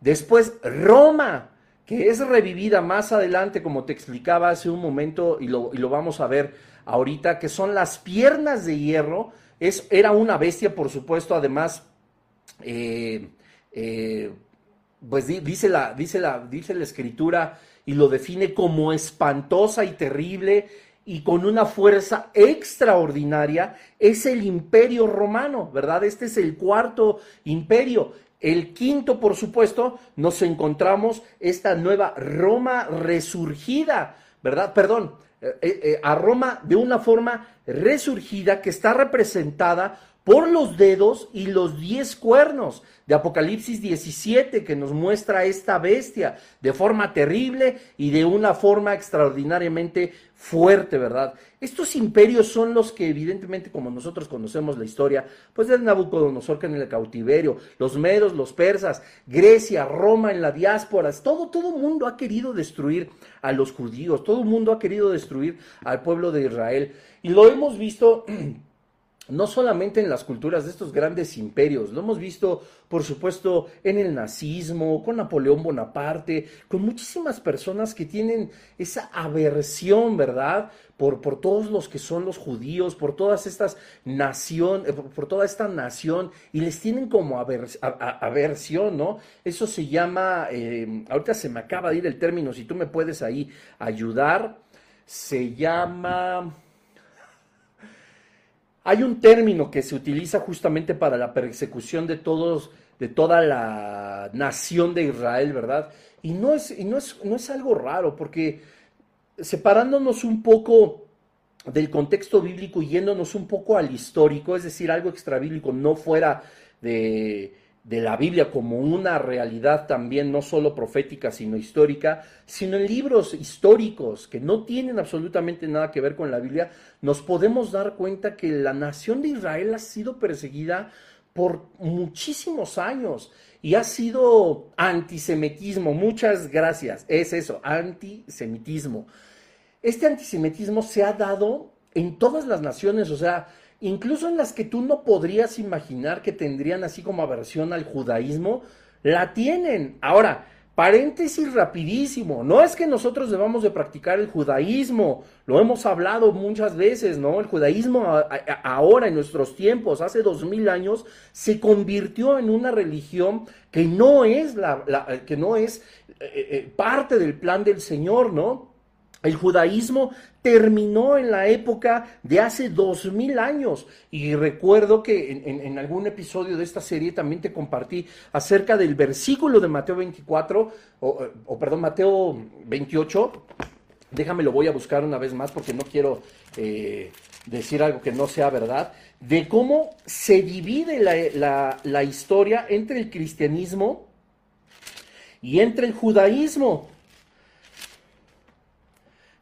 S2: Después Roma, que es revivida más adelante, como te explicaba hace un momento, y lo, vamos a ver ahorita, que son las piernas de hierro. Es, era una bestia, por supuesto, además eh, eh, pues dice la, dice, la, dice la escritura y lo define como espantosa y terrible y con una fuerza extraordinaria, es el imperio romano, ¿verdad? Este es el cuarto imperio. El quinto, por supuesto, nos encontramos esta nueva Roma resurgida, ¿verdad? Perdón, eh, eh, a Roma de una forma resurgida que está representada por los dedos y los diez cuernos de Apocalipsis 17 que nos muestra esta bestia de forma terrible y de una forma extraordinariamente fuerte, ¿verdad? Estos imperios son los que evidentemente como nosotros conocemos la historia, pues de Nabucodonosor en el cautiverio, los medos, los persas, Grecia, Roma en la diáspora, todo todo mundo ha querido destruir a los judíos, todo mundo ha querido destruir al pueblo de Israel y lo hemos visto no solamente en las culturas de estos grandes imperios, lo hemos visto, por supuesto, en el nazismo, con Napoleón Bonaparte, con muchísimas personas que tienen esa aversión, ¿verdad? Por, por todos los que son los judíos, por todas estas nación, eh, por, toda esta nación, y les tienen como aversión, ¿no? Eso se llama, eh, ahorita se me acaba de ir el término, si tú me puedes ahí ayudar, se llama hay un término que se utiliza justamente para la persecución de todos, de toda la nación de Israel, ¿verdad? Y no es, y no es, no es algo raro, porque separándonos un poco del contexto bíblico y yéndonos un poco al histórico, es decir, algo extrabíblico, no fuera de, de la Biblia como una realidad también no solo profética, sino histórica, sino en libros históricos que no tienen absolutamente nada que ver con la Biblia, nos podemos dar cuenta que la nación de Israel ha sido perseguida por muchísimos años y ha sido antisemitismo. Muchas gracias. Es eso, antisemitismo. Este antisemitismo se ha dado en todas las naciones, o sea, incluso en las que tú no podrías imaginar que tendrían así como aversión al judaísmo, la tienen. Ahora, paréntesis rapidísimo, no es que nosotros debamos de practicar el judaísmo, lo hemos hablado muchas veces, ¿no? El judaísmo ahora, en nuestros tiempos, hace dos mil años, se convirtió en una religión que no es, la, que no es eh, eh, parte del plan del Señor, ¿no? El judaísmo terminó en la época de hace dos mil años. Y recuerdo que en, algún episodio de esta serie también te compartí acerca del versículo de Mateo 24, o, perdón, Mateo 28. Déjame lo voy a buscar una vez más porque no quiero eh, decir algo que no sea verdad. De cómo se divide la historia entre el cristianismo y entre el judaísmo.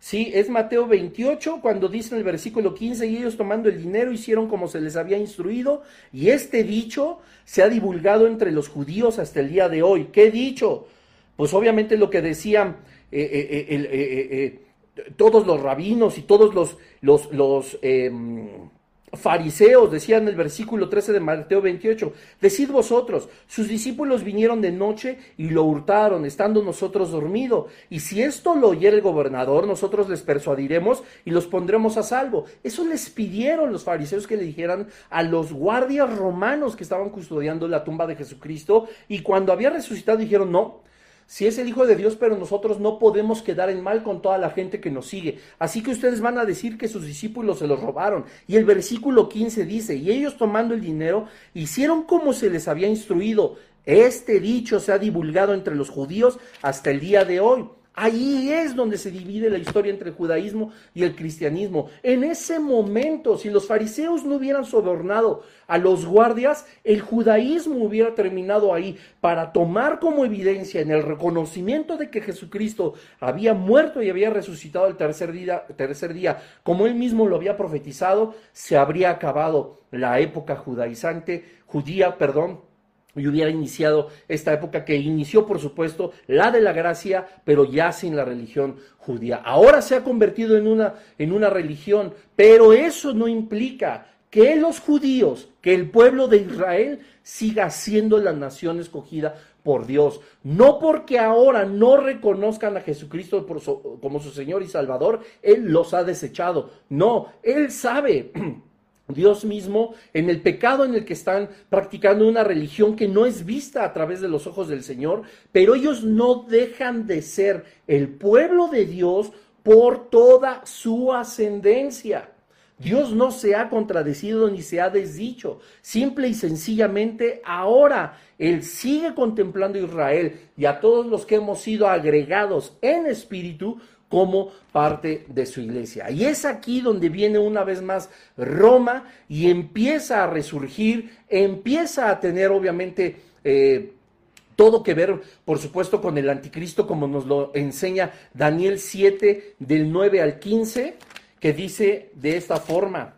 S2: Sí, es Mateo 28 cuando dice en el versículo 15, y ellos tomando el dinero hicieron como se les había instruido, y este dicho se ha divulgado entre los judíos hasta el día de hoy. ¿Qué dicho? Pues obviamente lo que decían eh, eh, eh, todos los rabinos y todos los, los, los em, fariseos, decían en el versículo 13 de Mateo 28, decid vosotros, sus discípulos vinieron de noche y lo hurtaron, estando nosotros dormidos, y si esto lo oyera el gobernador, nosotros les persuadiremos y los pondremos a salvo. Eso les pidieron los fariseos que le dijeran a los guardias romanos que estaban custodiando la tumba de Jesucristo, y cuando había resucitado dijeron, no, si es el Hijo de Dios, pero nosotros no podemos quedar en mal con toda la gente que nos sigue. Así que ustedes van a decir que sus discípulos se los robaron. Y el versículo 15 dice, y ellos tomando el dinero, hicieron como se les había instruido. Este dicho se ha divulgado entre los judíos hasta el día de hoy. Ahí es donde se divide la historia entre el judaísmo y el cristianismo. En ese momento, si los fariseos no hubieran sobornado a los guardias, el judaísmo hubiera terminado ahí para tomar como evidencia en el reconocimiento de que Jesucristo había muerto y había resucitado el tercer día, tercer día como él mismo lo había profetizado, se habría acabado la época judaizante, judía, perdón, y hubiera iniciado esta época que inició, por supuesto, la de la gracia, pero ya sin la religión judía. Ahora se ha convertido en una, en una religión, pero eso no implica que los judíos, que el pueblo de Israel siga siendo la nación escogida por Dios. No porque ahora no reconozcan a Jesucristo como su Señor y Salvador, Él los ha desechado. No, Él sabe Dios mismo en el pecado en el que están practicando una religión que no es vista a través de los ojos del Señor, pero ellos no dejan de ser el pueblo de Dios por toda su ascendencia. Dios no se ha contradecido ni se ha desdicho. Simple y sencillamente ahora Él sigue contemplando a Israel y a todos los que hemos sido agregados en espíritu como parte de su iglesia. Y es aquí donde viene una vez más Roma y empieza a resurgir, empieza a tener obviamente... Eh, todo que ver, por supuesto, con el anticristo, como nos lo enseña Daniel 7, del 9 al 15 que dice de esta forma.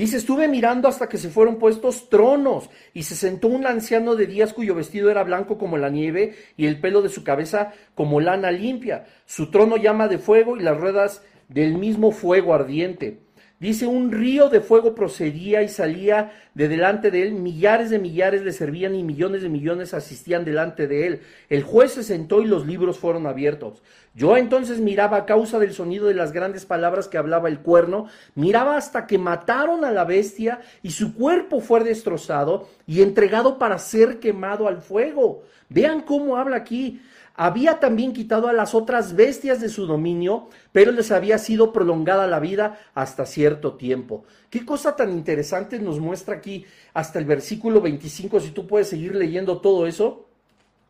S2: Dice, estuve mirando hasta que se fueron puestos tronos y se sentó un anciano de días cuyo vestido era blanco como la nieve y el pelo de su cabeza como lana limpia. Su trono llama de fuego y las ruedas del mismo fuego ardiente. Dice, un río de fuego procedía y salía de delante de él, millares de millares le servían y millones de millones asistían delante de él. El juez se sentó y los libros fueron abiertos. Yo entonces miraba a causa del sonido de las grandes palabras que hablaba el cuerno, miraba hasta que mataron a la bestia y su cuerpo fue destrozado y entregado para ser quemado al fuego. Vean cómo habla aquí había también quitado a las otras bestias de su dominio, pero les había sido prolongada la vida hasta cierto tiempo. Qué cosa tan interesante nos muestra aquí hasta el versículo 25, si tú puedes seguir leyendo todo eso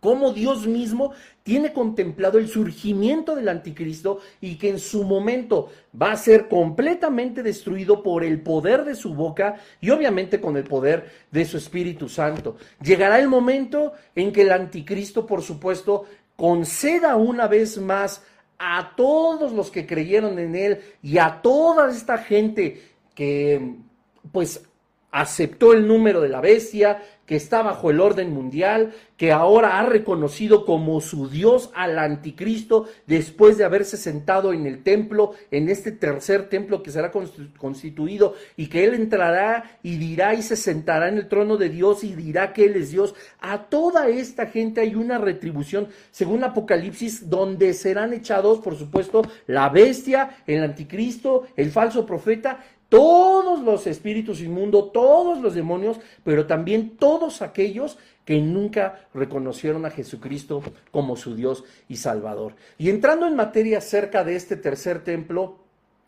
S2: cómo Dios mismo tiene contemplado el surgimiento del anticristo y que en su momento va a ser completamente destruido por el poder de su boca y obviamente con el poder de su Espíritu Santo. Llegará el momento en que el anticristo, por supuesto, conceda una vez más a todos los que creyeron en él y a toda esta gente que pues aceptó el número de la bestia, que está bajo el orden mundial, que ahora ha reconocido como su Dios al anticristo después de haberse sentado en el templo, en este tercer templo que será constituido, y que Él entrará y dirá y se sentará en el trono de Dios y dirá que Él es Dios. A toda esta gente hay una retribución, según Apocalipsis, donde serán echados, por supuesto, la bestia, el anticristo, el falso profeta, todos los espíritus inmundos, todos los demonios, pero también todos aquellos que nunca reconocieron a Jesucristo como su Dios y Salvador. Y entrando en materia acerca de este tercer templo,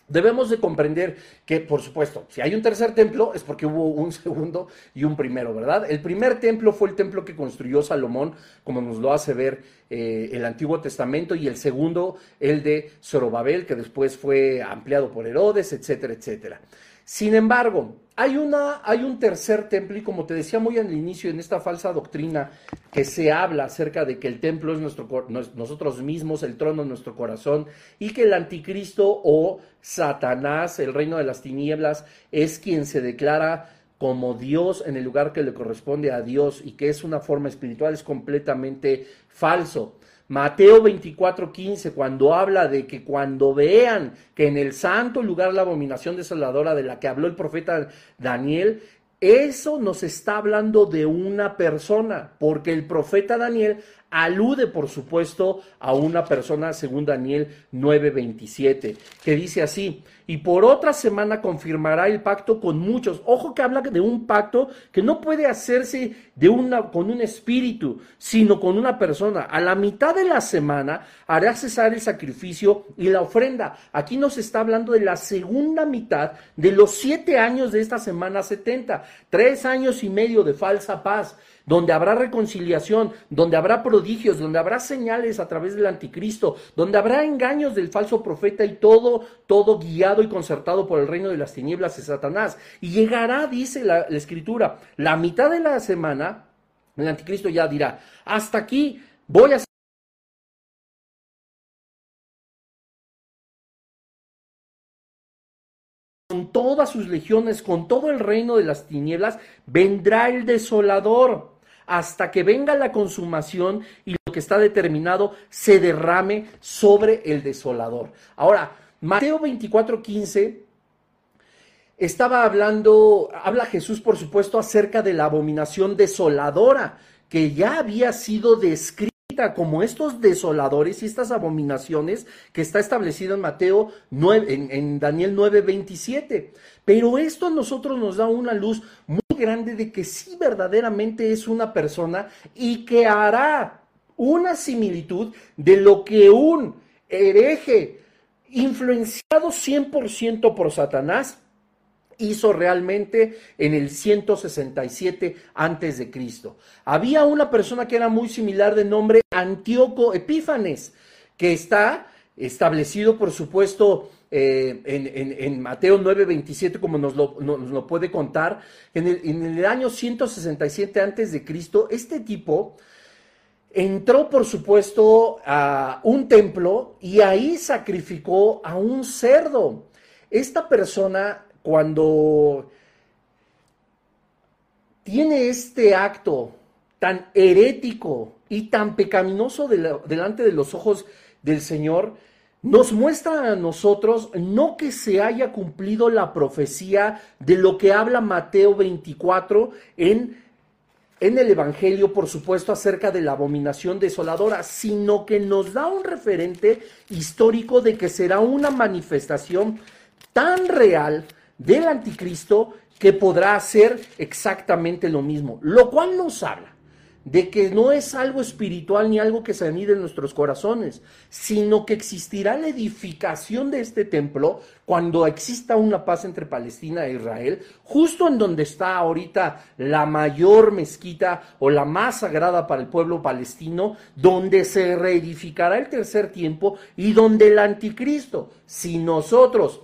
S2: Debemos de comprender que, por supuesto, si hay un tercer templo es porque hubo un segundo y un primero, ¿verdad? El primer templo fue el templo que construyó Salomón, como nos lo hace ver eh, el Antiguo Testamento, y el segundo, el de Zorobabel, que después fue ampliado por Herodes, etcétera, etcétera. Sin embargo, hay, una, hay un tercer templo y como te decía muy al inicio en esta falsa doctrina que se habla acerca de que el templo es nuestro, nosotros mismos, el trono de nuestro corazón y que el anticristo o Satanás, el reino de las tinieblas, es quien se declara como Dios en el lugar que le corresponde a Dios y que es una forma espiritual es completamente falso. Mateo 24:15, cuando habla de que cuando vean que en el santo lugar la abominación desoladora de la que habló el profeta Daniel, eso nos está hablando de una persona, porque el profeta Daniel alude, por supuesto, a una persona, según Daniel 9:27, que dice así, y por otra semana confirmará el pacto con muchos. Ojo que habla de un pacto que no puede hacerse de una, con un espíritu, sino con una persona. A la mitad de la semana hará cesar el sacrificio y la ofrenda. Aquí nos está hablando de la segunda mitad de los siete años de esta semana 70, tres años y medio de falsa paz donde habrá reconciliación, donde habrá prodigios, donde habrá señales a través del anticristo, donde habrá engaños del falso profeta y todo, todo guiado y concertado por el reino de las tinieblas de Satanás. Y llegará, dice la, escritura, la mitad de la semana, el anticristo ya dirá, hasta aquí voy a con todas sus legiones, con todo el reino de las tinieblas, vendrá el desolador hasta que venga la consumación y lo que está determinado se derrame sobre el desolador. Ahora, Mateo 24:15 estaba hablando, habla Jesús por supuesto acerca de la abominación desoladora que ya había sido descrita como estos desoladores y estas abominaciones que está establecido en Mateo 9, en, en Daniel 9:27. Pero esto a nosotros nos da una luz muy grande de que sí verdaderamente es una persona y que hará una similitud de lo que un hereje influenciado 100% por Satanás hizo realmente en el 167 antes de Cristo. Había una persona que era muy similar de nombre Antíoco Epífanes, que está establecido, por supuesto, eh, en, Mateo 9:27, como nos lo, puede contar, en el, en el año 167 antes de Cristo, este tipo entró, por supuesto, a un templo y ahí sacrificó a un cerdo. Esta persona cuando tiene este acto tan herético y tan pecaminoso delante de los ojos del Señor, nos muestra a nosotros no que se haya cumplido la profecía de lo que habla Mateo 24 en, en el Evangelio, por supuesto, acerca de la abominación desoladora, sino que nos da un referente histórico de que será una manifestación tan real, del anticristo que podrá hacer exactamente lo mismo, lo cual nos habla de que no es algo espiritual ni algo que se anide en nuestros corazones, sino que existirá la edificación de este templo cuando exista una paz entre Palestina e Israel, justo en donde está ahorita la mayor mezquita o la más sagrada para el pueblo palestino, donde se reedificará el tercer tiempo y donde el anticristo, si nosotros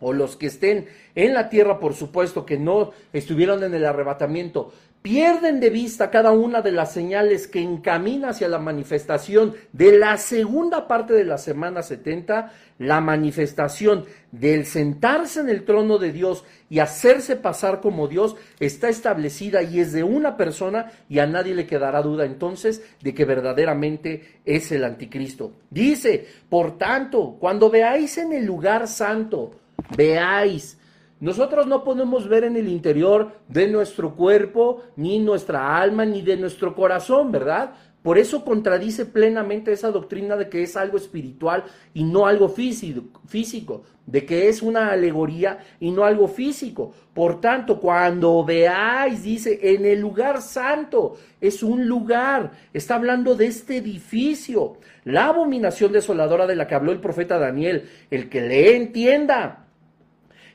S2: o los que estén en la tierra, por supuesto, que no estuvieron en el arrebatamiento, pierden de vista cada una de las señales que encamina hacia la manifestación de la segunda parte de la semana 70, la manifestación del sentarse en el trono de Dios y hacerse pasar como Dios está establecida y es de una persona y a nadie le quedará duda entonces de que verdaderamente es el anticristo. Dice, por tanto, cuando veáis en el lugar santo, veáis. Nosotros no podemos ver en el interior de nuestro cuerpo, ni nuestra alma, ni de nuestro corazón, ¿verdad? Por eso contradice plenamente esa doctrina de que es algo espiritual y no algo físico, de que es una alegoría y no algo físico. Por tanto, cuando veáis, dice, en el lugar santo, es un lugar, está hablando de este edificio, la abominación desoladora de la que habló el profeta Daniel, el que le entienda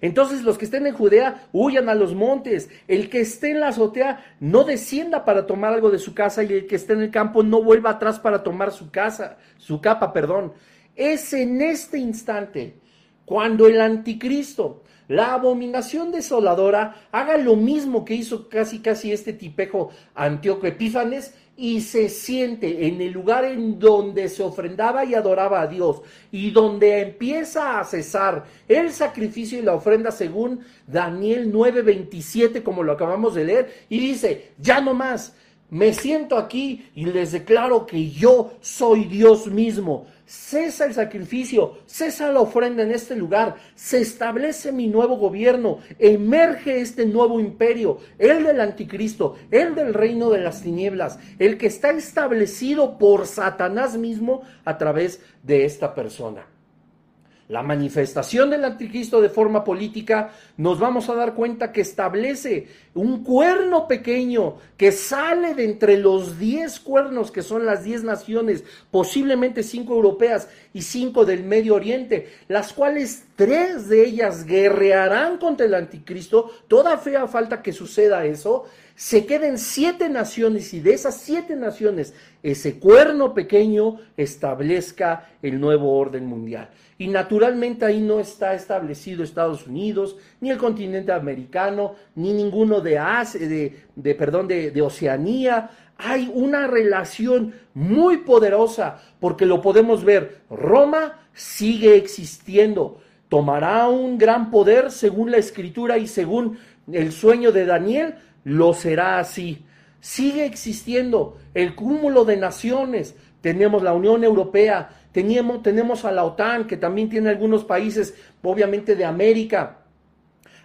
S2: entonces los que estén en Judea huyan a los montes. El que esté en la azotea no descienda para tomar algo de su casa y el que esté en el campo no vuelva atrás para tomar su casa, su capa, perdón. Es en este instante cuando el anticristo, la abominación desoladora, haga lo mismo que hizo casi casi este tipejo Antíoco Epífanes y se siente en el lugar en donde se ofrendaba y adoraba a Dios y donde empieza a cesar el sacrificio y la ofrenda según Daniel 9:27 como lo acabamos de leer y dice, ya no más, me siento aquí y les declaro que yo soy Dios mismo. Cesa el sacrificio, cesa la ofrenda en este lugar, se establece mi nuevo gobierno, emerge este nuevo imperio, el del anticristo, el del reino de las tinieblas, el que está establecido por Satanás mismo a través de esta persona la manifestación del anticristo de forma política, nos vamos a dar cuenta que establece un cuerno pequeño que sale de entre los diez cuernos que son las diez naciones, posiblemente cinco europeas y cinco del Medio Oriente, las cuales tres de ellas guerrearán contra el anticristo. Toda fea falta que suceda eso. Se queden siete naciones y de esas siete naciones ese cuerno pequeño establezca el nuevo orden mundial. Y naturalmente ahí no está establecido Estados Unidos, ni el continente americano, ni ninguno de Asia, de, perdón, de, de Oceanía. Hay una relación muy poderosa, porque lo podemos ver. Roma sigue existiendo, tomará un gran poder según la escritura y según el sueño de Daniel, lo será así. Sigue existiendo el cúmulo de naciones. Tenemos la Unión Europea, tenemos, tenemos a la OTAN, que también tiene algunos países, obviamente, de América.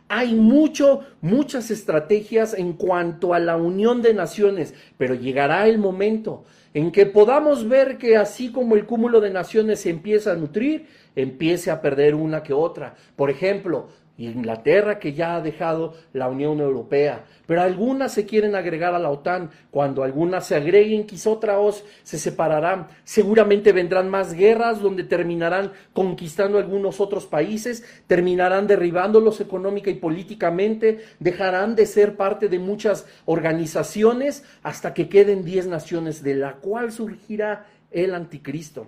S2: Hay mucho, muchas estrategias en cuanto a la unión de naciones, pero llegará el momento en que podamos ver que así como el cúmulo de naciones se empieza a nutrir, empiece a perder una que otra. Por ejemplo, Inglaterra que ya ha dejado la Unión Europea, pero algunas se quieren agregar a la OTAN. Cuando algunas se agreguen, quizá otras se separarán. Seguramente vendrán más guerras donde terminarán conquistando algunos otros países, terminarán derribándolos económica y políticamente, dejarán de ser parte de muchas organizaciones hasta que queden 10 naciones, de la cual surgirá el anticristo.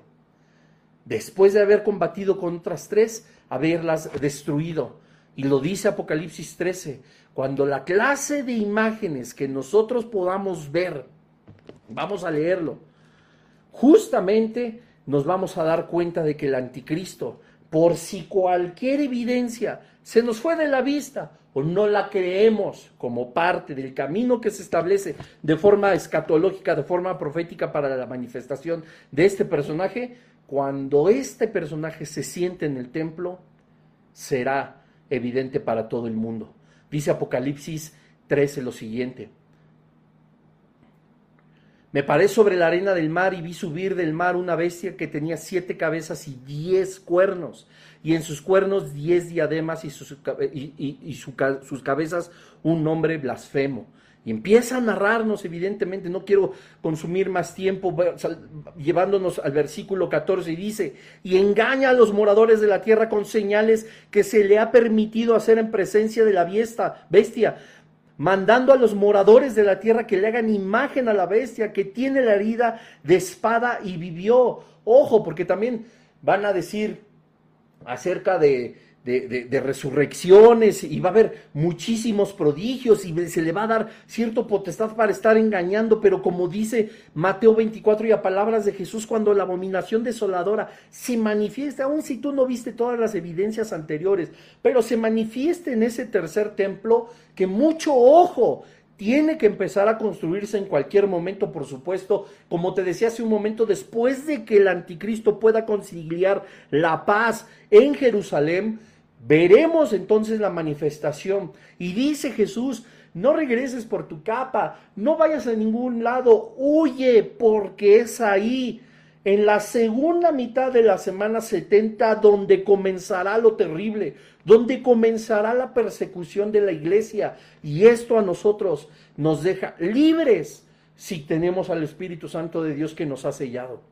S2: Después de haber combatido con otras tres, haberlas destruido. Y lo dice Apocalipsis 13, cuando la clase de imágenes que nosotros podamos ver, vamos a leerlo, justamente nos vamos a dar cuenta de que el anticristo, por si cualquier evidencia se nos fue de la vista o no la creemos como parte del camino que se establece de forma escatológica, de forma profética para la manifestación de este personaje, cuando este personaje se siente en el templo, será evidente para todo el mundo. Dice Apocalipsis 13 lo siguiente. Me paré sobre la arena del mar y vi subir del mar una bestia que tenía siete cabezas y diez cuernos, y en sus cuernos diez diademas y, sus, y, sus cabezas un nombre blasfemo. Y empieza a narrarnos, evidentemente, no quiero consumir más tiempo llevándonos al versículo 14 y dice, y engaña a los moradores de la tierra con señales que se le ha permitido hacer en presencia de la bestia, mandando a los moradores de la tierra que le hagan imagen a la bestia que tiene la herida de espada y vivió. Ojo, porque también van a decir acerca de, de, resurrecciones y va a haber muchísimos prodigios y se le va a dar cierto potestad para estar engañando, pero como dice Mateo 24 y a palabras de Jesús, cuando la abominación desoladora se manifieste, aun si tú no viste todas las evidencias anteriores, pero se manifieste en ese tercer templo, que mucho ojo, tiene que empezar a construirse en cualquier momento, por supuesto, como te decía hace un momento, después de que el anticristo pueda conciliar la paz en Jerusalén, Veremos entonces la manifestación. Y dice Jesús, no regreses por tu capa, no vayas a ningún lado, huye porque es ahí, en la segunda mitad de la semana 70, donde comenzará lo terrible, donde comenzará la persecución de la iglesia. Y esto a nosotros nos deja libres si tenemos al Espíritu Santo de Dios que nos ha sellado.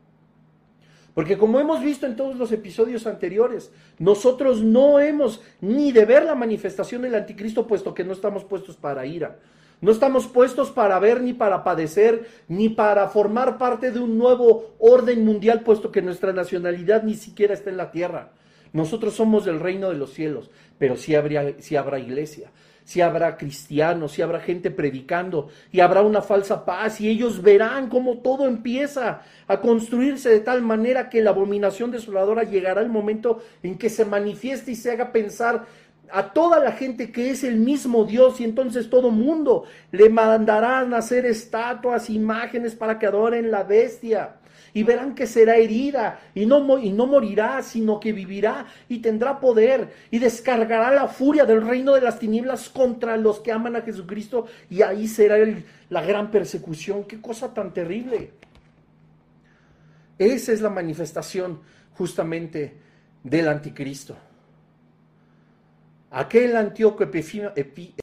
S2: Porque como hemos visto en todos los episodios anteriores, nosotros no hemos ni de ver la manifestación del anticristo, puesto que no estamos puestos para ira. No estamos puestos para ver ni para padecer, ni para formar parte de un nuevo orden mundial, puesto que nuestra nacionalidad ni siquiera está en la tierra. Nosotros somos del reino de los cielos, pero sí, habría, sí habrá iglesia si habrá cristianos, si habrá gente predicando y habrá una falsa paz y ellos verán cómo todo empieza a construirse de tal manera que la abominación desoladora llegará el momento en que se manifieste y se haga pensar a toda la gente que es el mismo Dios y entonces todo mundo le mandarán hacer estatuas, imágenes para que adoren la bestia y verán que será herida y no, y no morirá, sino que vivirá y tendrá poder y descargará la furia del reino de las tinieblas contra los que aman a Jesucristo y ahí será la gran persecución. Qué cosa tan terrible. Esa es la manifestación justamente del anticristo. Aquel Antíoco epi,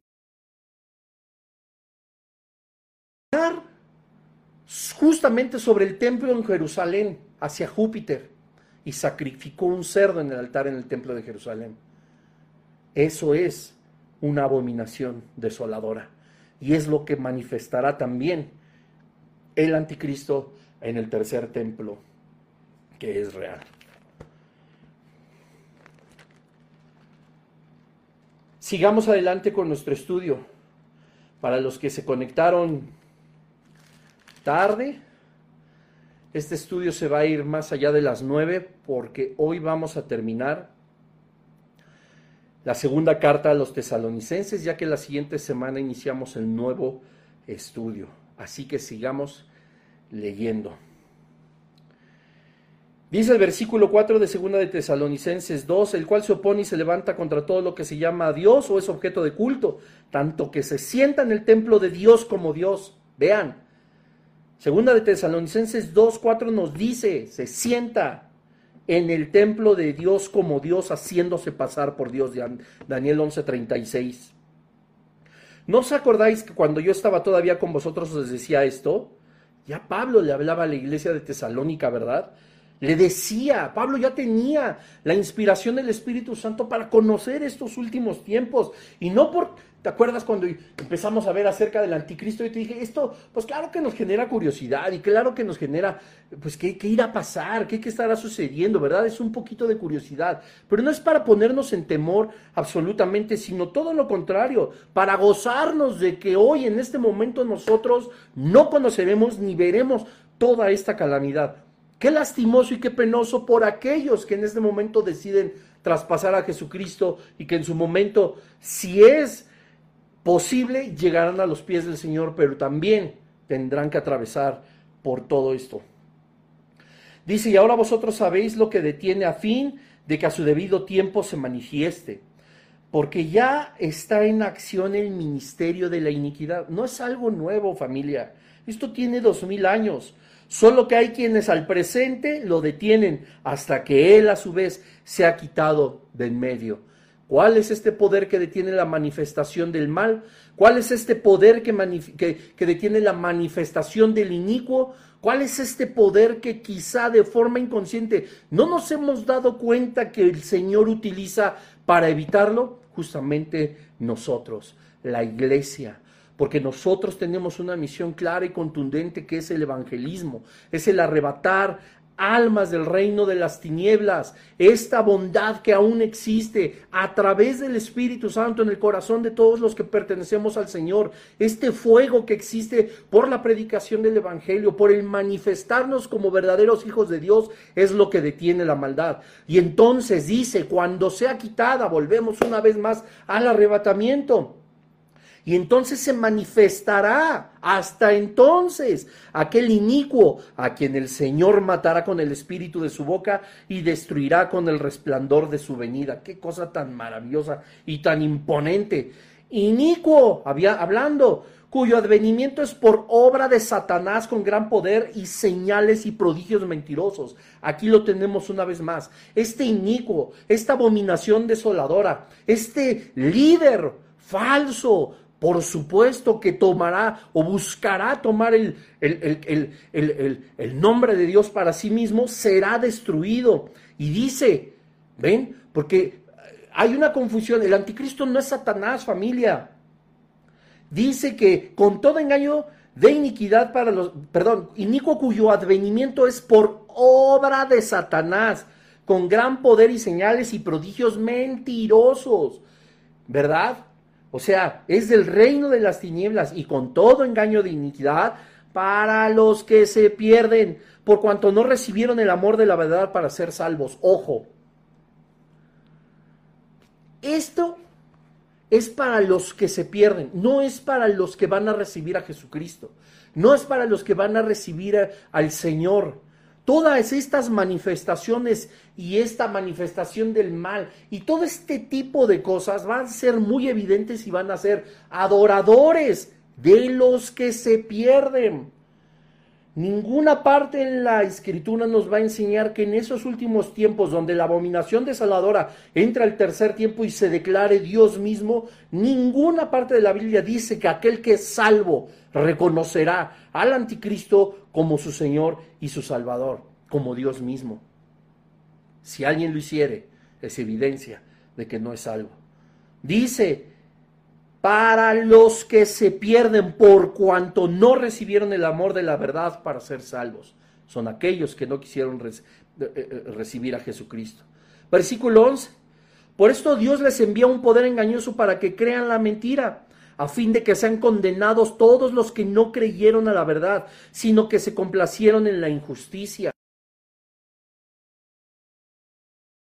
S2: justamente sobre el templo en Jerusalén, hacia Júpiter, y sacrificó un cerdo en el altar en el templo de Jerusalén. Eso es una abominación desoladora. Y es lo que manifestará también el anticristo en el tercer templo, que es real. Sigamos adelante con nuestro estudio. Para los que se conectaron tarde. Este estudio se va a ir más allá de las nueve porque hoy vamos a terminar la segunda carta a los tesalonicenses, ya que la siguiente semana iniciamos el nuevo estudio. Así que sigamos leyendo. Dice el versículo 4 de segunda de Tesalonicenses 2, el cual se opone y se levanta contra todo lo que se llama Dios o es objeto de culto, tanto que se sienta en el templo de Dios como Dios. Vean, Segunda de Tesalonicenses 2.4 nos dice, se sienta en el templo de Dios como Dios haciéndose pasar por Dios. Daniel 11.36. ¿No os acordáis que cuando yo estaba todavía con vosotros os decía esto? Ya Pablo le hablaba a la iglesia de Tesalónica, ¿verdad? Le decía, Pablo ya tenía la inspiración del Espíritu Santo para conocer estos últimos tiempos. Y no por, ¿te acuerdas cuando empezamos a ver acerca del anticristo? Y te dije, esto, pues claro que nos genera curiosidad y claro que nos genera, pues, ¿qué, qué irá a pasar? ¿Qué, ¿Qué estará sucediendo? ¿Verdad? Es un poquito de curiosidad. Pero no es para ponernos en temor absolutamente, sino todo lo contrario, para gozarnos de que hoy, en este momento, nosotros no conoceremos ni veremos toda esta calamidad Qué lastimoso y qué penoso por aquellos que en este momento deciden traspasar a Jesucristo y que en su momento, si es posible, llegarán a los pies del Señor, pero también tendrán que atravesar por todo esto. Dice, y ahora vosotros sabéis lo que detiene a fin de que a su debido tiempo se manifieste, porque ya está en acción el ministerio de la iniquidad. No es algo nuevo, familia. Esto tiene dos mil años. Solo que hay quienes al presente lo detienen hasta que él a su vez se ha quitado de en medio. ¿Cuál es este poder que detiene la manifestación del mal? ¿Cuál es este poder que, que, detiene la manifestación del inicuo? ¿Cuál es este poder que quizá de forma inconsciente no nos hemos dado cuenta que el Señor utiliza para evitarlo? Justamente nosotros, la iglesia, porque nosotros tenemos una misión clara y contundente que es el evangelismo, es el arrebatar almas del reino de las tinieblas, esta bondad que aún existe a través del Espíritu Santo en el corazón de todos los que pertenecemos al Señor, este fuego que existe por la predicación del Evangelio, por el manifestarnos como verdaderos hijos de Dios, es lo que detiene la maldad. Y entonces dice, cuando sea quitada, volvemos una vez más al arrebatamiento. Y entonces se manifestará hasta entonces aquel inicuo a quien el Señor matará con el espíritu de su boca y destruirá con el resplandor de su venida. Qué cosa tan maravillosa y tan imponente. Inicuo, había hablando, cuyo advenimiento es por obra de Satanás con gran poder y señales y prodigios mentirosos. Aquí lo tenemos una vez más. Este inicuo, esta abominación desoladora, este líder falso, por supuesto que tomará o buscará tomar el, el, nombre de Dios para sí mismo, será destruido. Y dice, ¿ven? Porque hay una confusión, el anticristo no es Satanás, familia. Dice que con todo engaño de iniquidad para los, perdón, inicuo cuyo advenimiento es por obra de Satanás, con gran poder y señales y prodigios mentirosos, ¿verdad? O sea, es del reino de las tinieblas y con todo engaño de iniquidad para los que se pierden, por cuanto no recibieron el amor de la verdad para ser salvos. Ojo, esto es para los que se pierden, no es para los que van a recibir a Jesucristo, no es para los que van a recibir al Señor. Todas estas manifestaciones y esta manifestación del mal y todo este tipo de cosas van a ser muy evidentes y van a ser adoradores de los que se pierden. Ninguna parte en la escritura nos va a enseñar que en esos últimos tiempos donde la abominación desaladora entra al tercer tiempo y se declare Dios mismo, ninguna parte de la Biblia dice que aquel que es salvo reconocerá al anticristo como su Señor y su Salvador, como Dios mismo. Si alguien lo hiciere, es evidencia de que no es salvo. Dice para los que se pierden por cuanto no recibieron el amor de la verdad para ser salvos. Son aquellos que no quisieron eh, eh, recibir a Jesucristo. Versículo 11. Por esto Dios les envía un poder engañoso para que crean la mentira, a fin de que sean condenados todos los que no creyeron a la verdad, sino que se complacieron en la injusticia.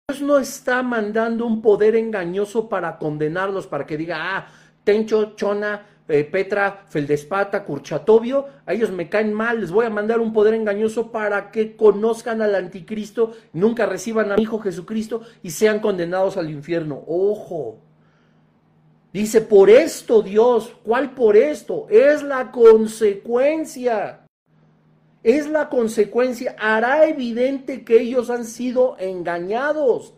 S2: Dios no está mandando un poder engañoso para condenarlos, para que diga, ah, Tencho, Chona, eh, Petra, Feldespata, Curchatovio, a ellos me caen mal, les voy a mandar un poder engañoso para que conozcan al anticristo, nunca reciban a mi Hijo Jesucristo y sean condenados al infierno. Ojo. Dice, por esto Dios, ¿cuál por esto? Es la consecuencia. es la consecuencia, hará evidente que ellos han sido engañados.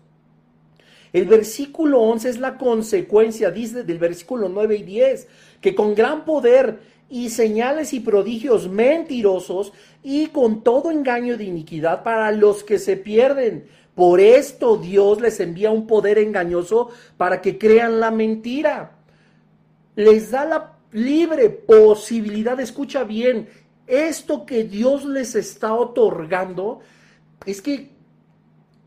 S2: El versículo 11 es la consecuencia, dice del versículo 9 y 10, que con gran poder y señales y prodigios mentirosos y con todo engaño de iniquidad para los que se pierden. Por esto Dios les envía un poder engañoso para que crean la mentira. Les da la libre posibilidad, escucha bien, esto que Dios les está otorgando, es que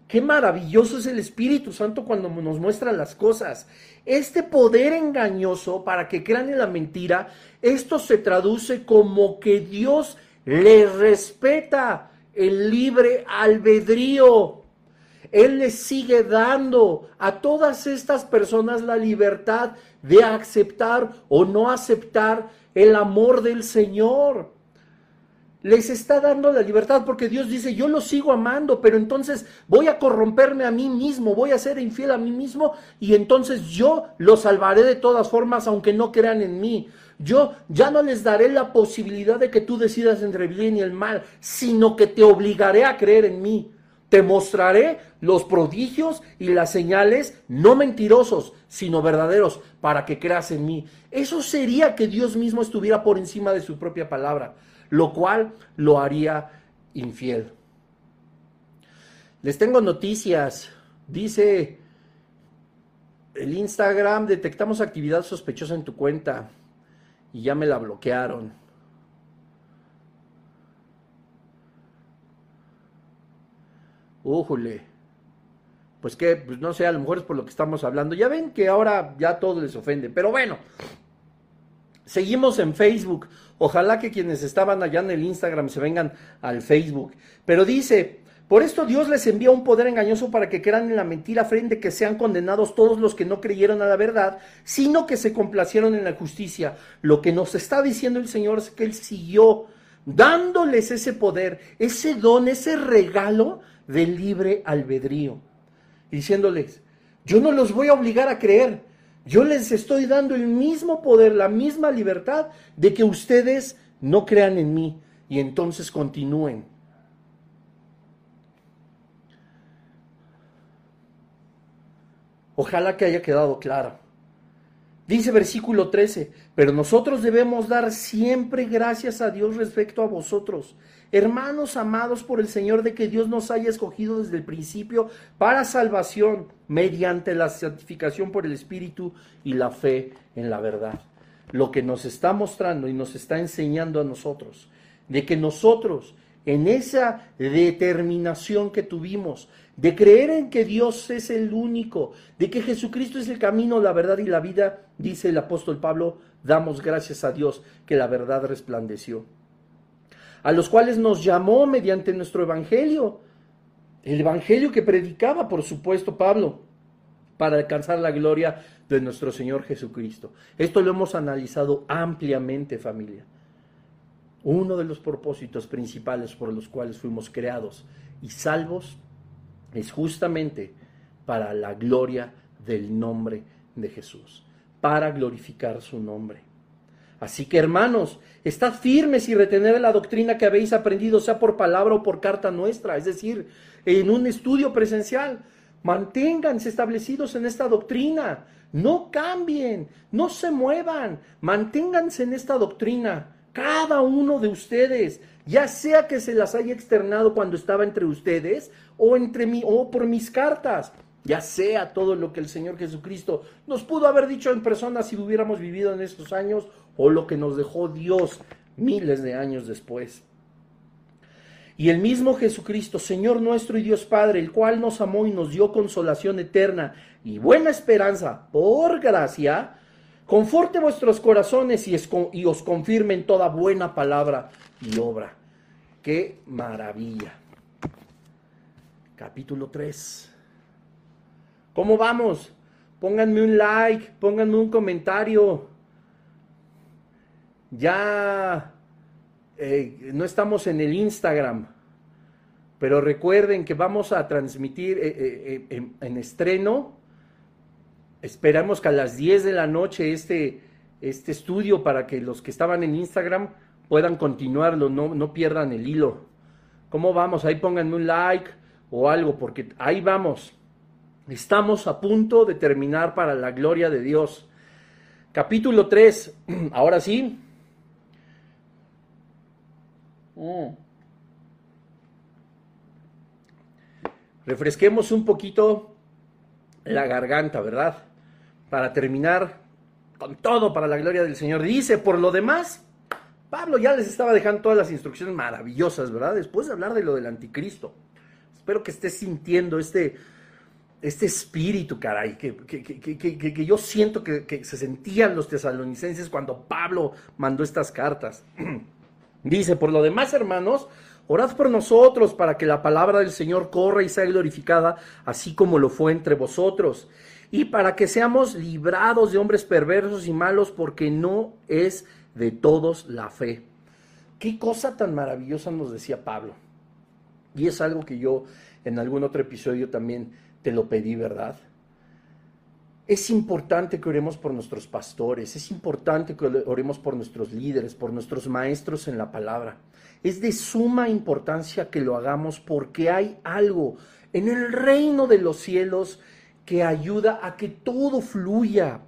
S2: qué maravilloso es el Espíritu Santo cuando nos muestra las cosas. Este poder engañoso para que crean en la mentira, esto se traduce como que Dios les respeta el libre albedrío. Él les sigue dando a todas estas personas la libertad de aceptar o no aceptar el amor del Señor. Les está dando la libertad porque Dios dice, yo lo sigo amando, pero entonces voy a corromperme a mí mismo, voy a ser infiel a mí mismo y entonces yo los salvaré de todas formas aunque no crean en mí. Yo ya no les daré la posibilidad de que tú decidas entre el bien y el mal, sino que te obligaré a creer en mí. Te mostraré los prodigios y las señales, no mentirosos, sino verdaderos, para que creas en mí. Eso sería que Dios mismo estuviera por encima de su propia palabra, lo cual lo haría infiel. Les tengo noticias. Dice el Instagram, detectamos actividad sospechosa en tu cuenta y ya me la bloquearon. Újule pues que, pues no sé, a lo mejor es por lo que estamos hablando. Ya ven que ahora ya todo les ofende, pero bueno, seguimos en Facebook. Ojalá que quienes estaban allá en el Instagram se vengan al Facebook. Pero dice, por esto Dios les envía un poder engañoso para que crean en la mentira frente que sean condenados todos los que no creyeron a la verdad, sino que se complacieron en la justicia. Lo que nos está diciendo el Señor es que Él siguió dándoles ese poder, ese don, ese regalo del libre albedrío diciéndoles, yo no los voy a obligar a creer, yo les estoy dando el mismo poder, la misma libertad de que ustedes no crean en mí y entonces continúen. Ojalá que haya quedado claro. Dice versículo 13, pero nosotros debemos dar siempre gracias a Dios respecto a vosotros, hermanos amados por el Señor, de que Dios nos haya escogido desde el principio para salvación mediante la santificación por el Espíritu y la fe en la verdad. Lo que nos está mostrando y nos está enseñando a nosotros, de que nosotros en esa determinación que tuvimos de creer en que Dios es el único, de que Jesucristo es el camino, la verdad y la vida, dice el apóstol Pablo, damos gracias a Dios que la verdad resplandeció. A los cuales nos llamó mediante nuestro evangelio, el evangelio que predicaba, por supuesto, Pablo, para alcanzar la gloria de nuestro Señor Jesucristo. Esto lo hemos analizado ampliamente, familia. Uno de los propósitos principales por los cuales fuimos creados y salvos es justamente para la gloria del nombre de Jesús, para glorificar su nombre. Así que hermanos, estad firmes y retener la doctrina que habéis aprendido, sea por palabra o por carta nuestra, es decir, en un estudio presencial. Manténganse establecidos en esta doctrina, no cambien, no se muevan, manténganse en esta doctrina cada uno de ustedes, ya sea que se las haya externado cuando estaba entre ustedes o entre mí o por mis cartas, ya sea todo lo que el Señor Jesucristo nos pudo haber dicho en persona si hubiéramos vivido en estos años o lo que nos dejó Dios miles de años después. Y el mismo Jesucristo, Señor nuestro y Dios Padre, el cual nos amó y nos dio consolación eterna y buena esperanza por gracia, conforte vuestros corazones y, os confirme en toda buena palabra y obra. ¡Qué maravilla! Capítulo 3. ¿Cómo vamos? Pónganme un like, pónganme un comentario. Ya eh, no estamos en el Instagram, pero recuerden que vamos a transmitir eh, eh, en estreno Esperamos que a las 10 de la noche este, este estudio para que los que estaban en Instagram puedan continuarlo, no, no pierdan el hilo. ¿Cómo vamos? Ahí pónganme un like o algo, porque ahí vamos. Estamos a punto de terminar para la gloria de Dios. Capítulo 3, ahora sí. Mm. Refresquemos un poquito la garganta, ¿verdad? Para terminar con todo para la gloria del Señor. Dice, por lo demás, Pablo ya les estaba dejando todas las instrucciones maravillosas, ¿verdad? Después de hablar de lo del anticristo. Espero que estés sintiendo este, este espíritu, caray, que, que, yo siento que, se sentían los tesalonicenses cuando Pablo mandó estas cartas. Dice, por lo demás, hermanos, orad por nosotros para que la palabra del Señor corra y sea glorificada, así como lo fue entre vosotros, y para que seamos librados de hombres perversos y malos, porque no es de todos la fe. Qué cosa tan maravillosa nos decía Pablo. Y es algo que yo en algún otro episodio también te lo pedí, ¿verdad? Es importante que oremos por nuestros pastores, es importante que oremos por nuestros líderes, por nuestros maestros en la palabra. Es de suma importancia que lo hagamos porque hay algo en el reino de los cielos que ayuda a que todo fluya.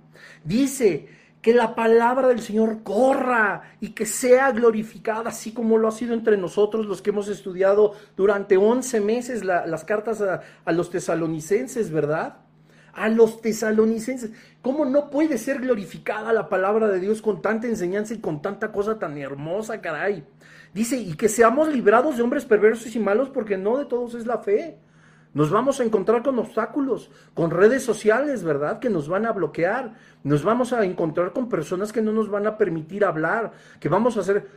S2: Dice que la palabra del Señor corra y que sea glorificada, así como lo ha sido entre nosotros los que hemos estudiado durante 11 meses las cartas a los tesalonicenses, ¿verdad? A los tesalonicenses. ¿Cómo no puede ser glorificada la palabra de Dios con tanta enseñanza y con tanta cosa tan hermosa, caray? Dice, y que seamos librados de hombres perversos y malos, porque no de todos es la fe. Nos vamos a encontrar con obstáculos, con redes sociales, ¿verdad? Que nos van a bloquear. Nos vamos a encontrar con personas que no nos van a permitir hablar, que vamos a ser,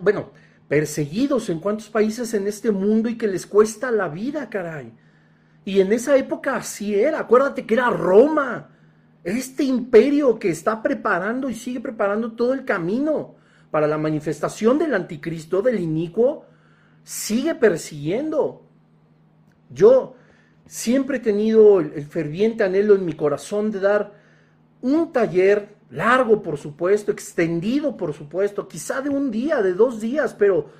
S2: bueno, perseguidos en cuántos países en este mundo y que les cuesta la vida, caray. Y en esa época así era. Acuérdate que era Roma. Este imperio que está preparando y sigue preparando todo el camino para la manifestación del anticristo, del inicuo, sigue persiguiendo. Yo siempre he tenido el ferviente anhelo en mi corazón de dar un taller largo, por supuesto, extendido, por supuesto, quizá de un día, de dos días, pero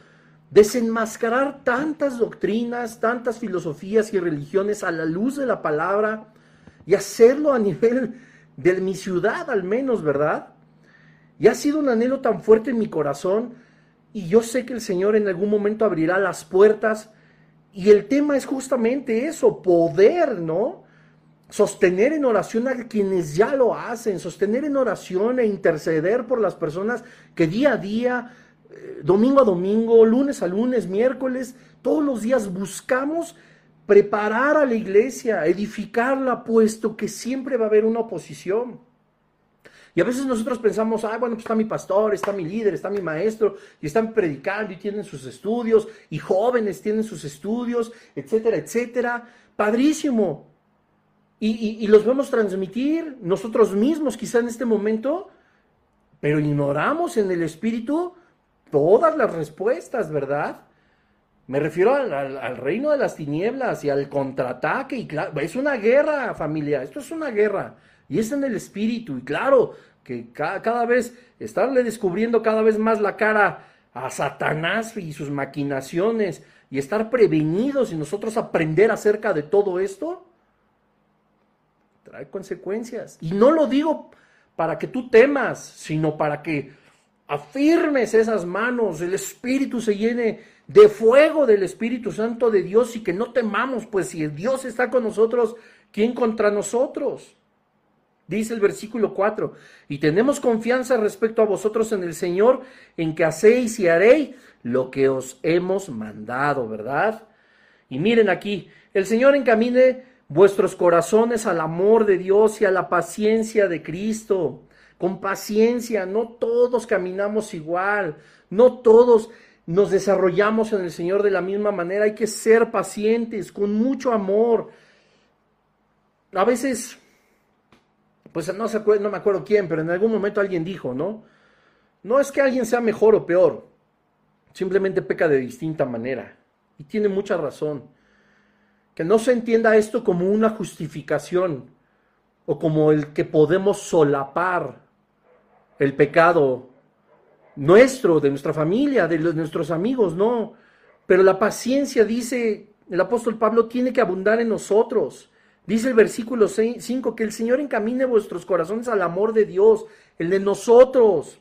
S2: desenmascarar tantas doctrinas, tantas filosofías y religiones a la luz de la palabra y hacerlo a nivel de mi ciudad al menos, ¿verdad? Y ha sido un anhelo tan fuerte en mi corazón y yo sé que el Señor en algún momento abrirá las puertas y el tema es justamente eso, poder, ¿no? Sostener en oración a quienes ya lo hacen, sostener en oración e interceder por las personas que día a día domingo a domingo, lunes a lunes, miércoles, todos los días buscamos preparar a la iglesia, edificarla, puesto que siempre va a haber una oposición. Y a veces nosotros pensamos, ah, bueno, pues está mi pastor, está mi líder, está mi maestro, y están predicando y tienen sus estudios, y jóvenes tienen sus estudios, etcétera, etcétera. Padrísimo. Y, y los vemos transmitir nosotros mismos, quizá en este momento, pero ignoramos en el espíritu todas las respuestas, ¿verdad? Me refiero al, reino de las tinieblas y al contraataque. Es una guerra, familia. Esto es una guerra. Y es en el espíritu. Y claro, que cada vez estarle descubriendo cada vez más la cara a Satanás y sus maquinaciones y estar prevenidos y nosotros aprender acerca de todo esto, trae consecuencias. Y no lo digo para que tú temas, sino para que afirmes esas manos, el Espíritu se llene de fuego del Espíritu Santo de Dios y que no temamos, pues si Dios está con nosotros, ¿quién contra nosotros? Dice el versículo 4, y tenemos confianza respecto a vosotros en el Señor, en que hacéis y haréis lo que os hemos mandado, ¿verdad? Y miren aquí, el Señor encamine vuestros corazones al amor de Dios y a la paciencia de Cristo con paciencia, no todos caminamos igual, no todos nos desarrollamos en el Señor de la misma manera, hay que ser pacientes, con mucho amor. A veces, pues no, me acuerdo quién, pero en algún momento alguien dijo, ¿no? No es que alguien sea mejor o peor, simplemente peca de distinta manera. Y tiene mucha razón. Que no se entienda esto como una justificación o como el que podemos solapar el pecado nuestro, de nuestra familia, de, nuestros amigos, no. Pero la paciencia, dice el apóstol Pablo, tiene que abundar en nosotros. Dice el versículo 5 que el Señor encamine vuestros corazones al amor de Dios, el de nosotros,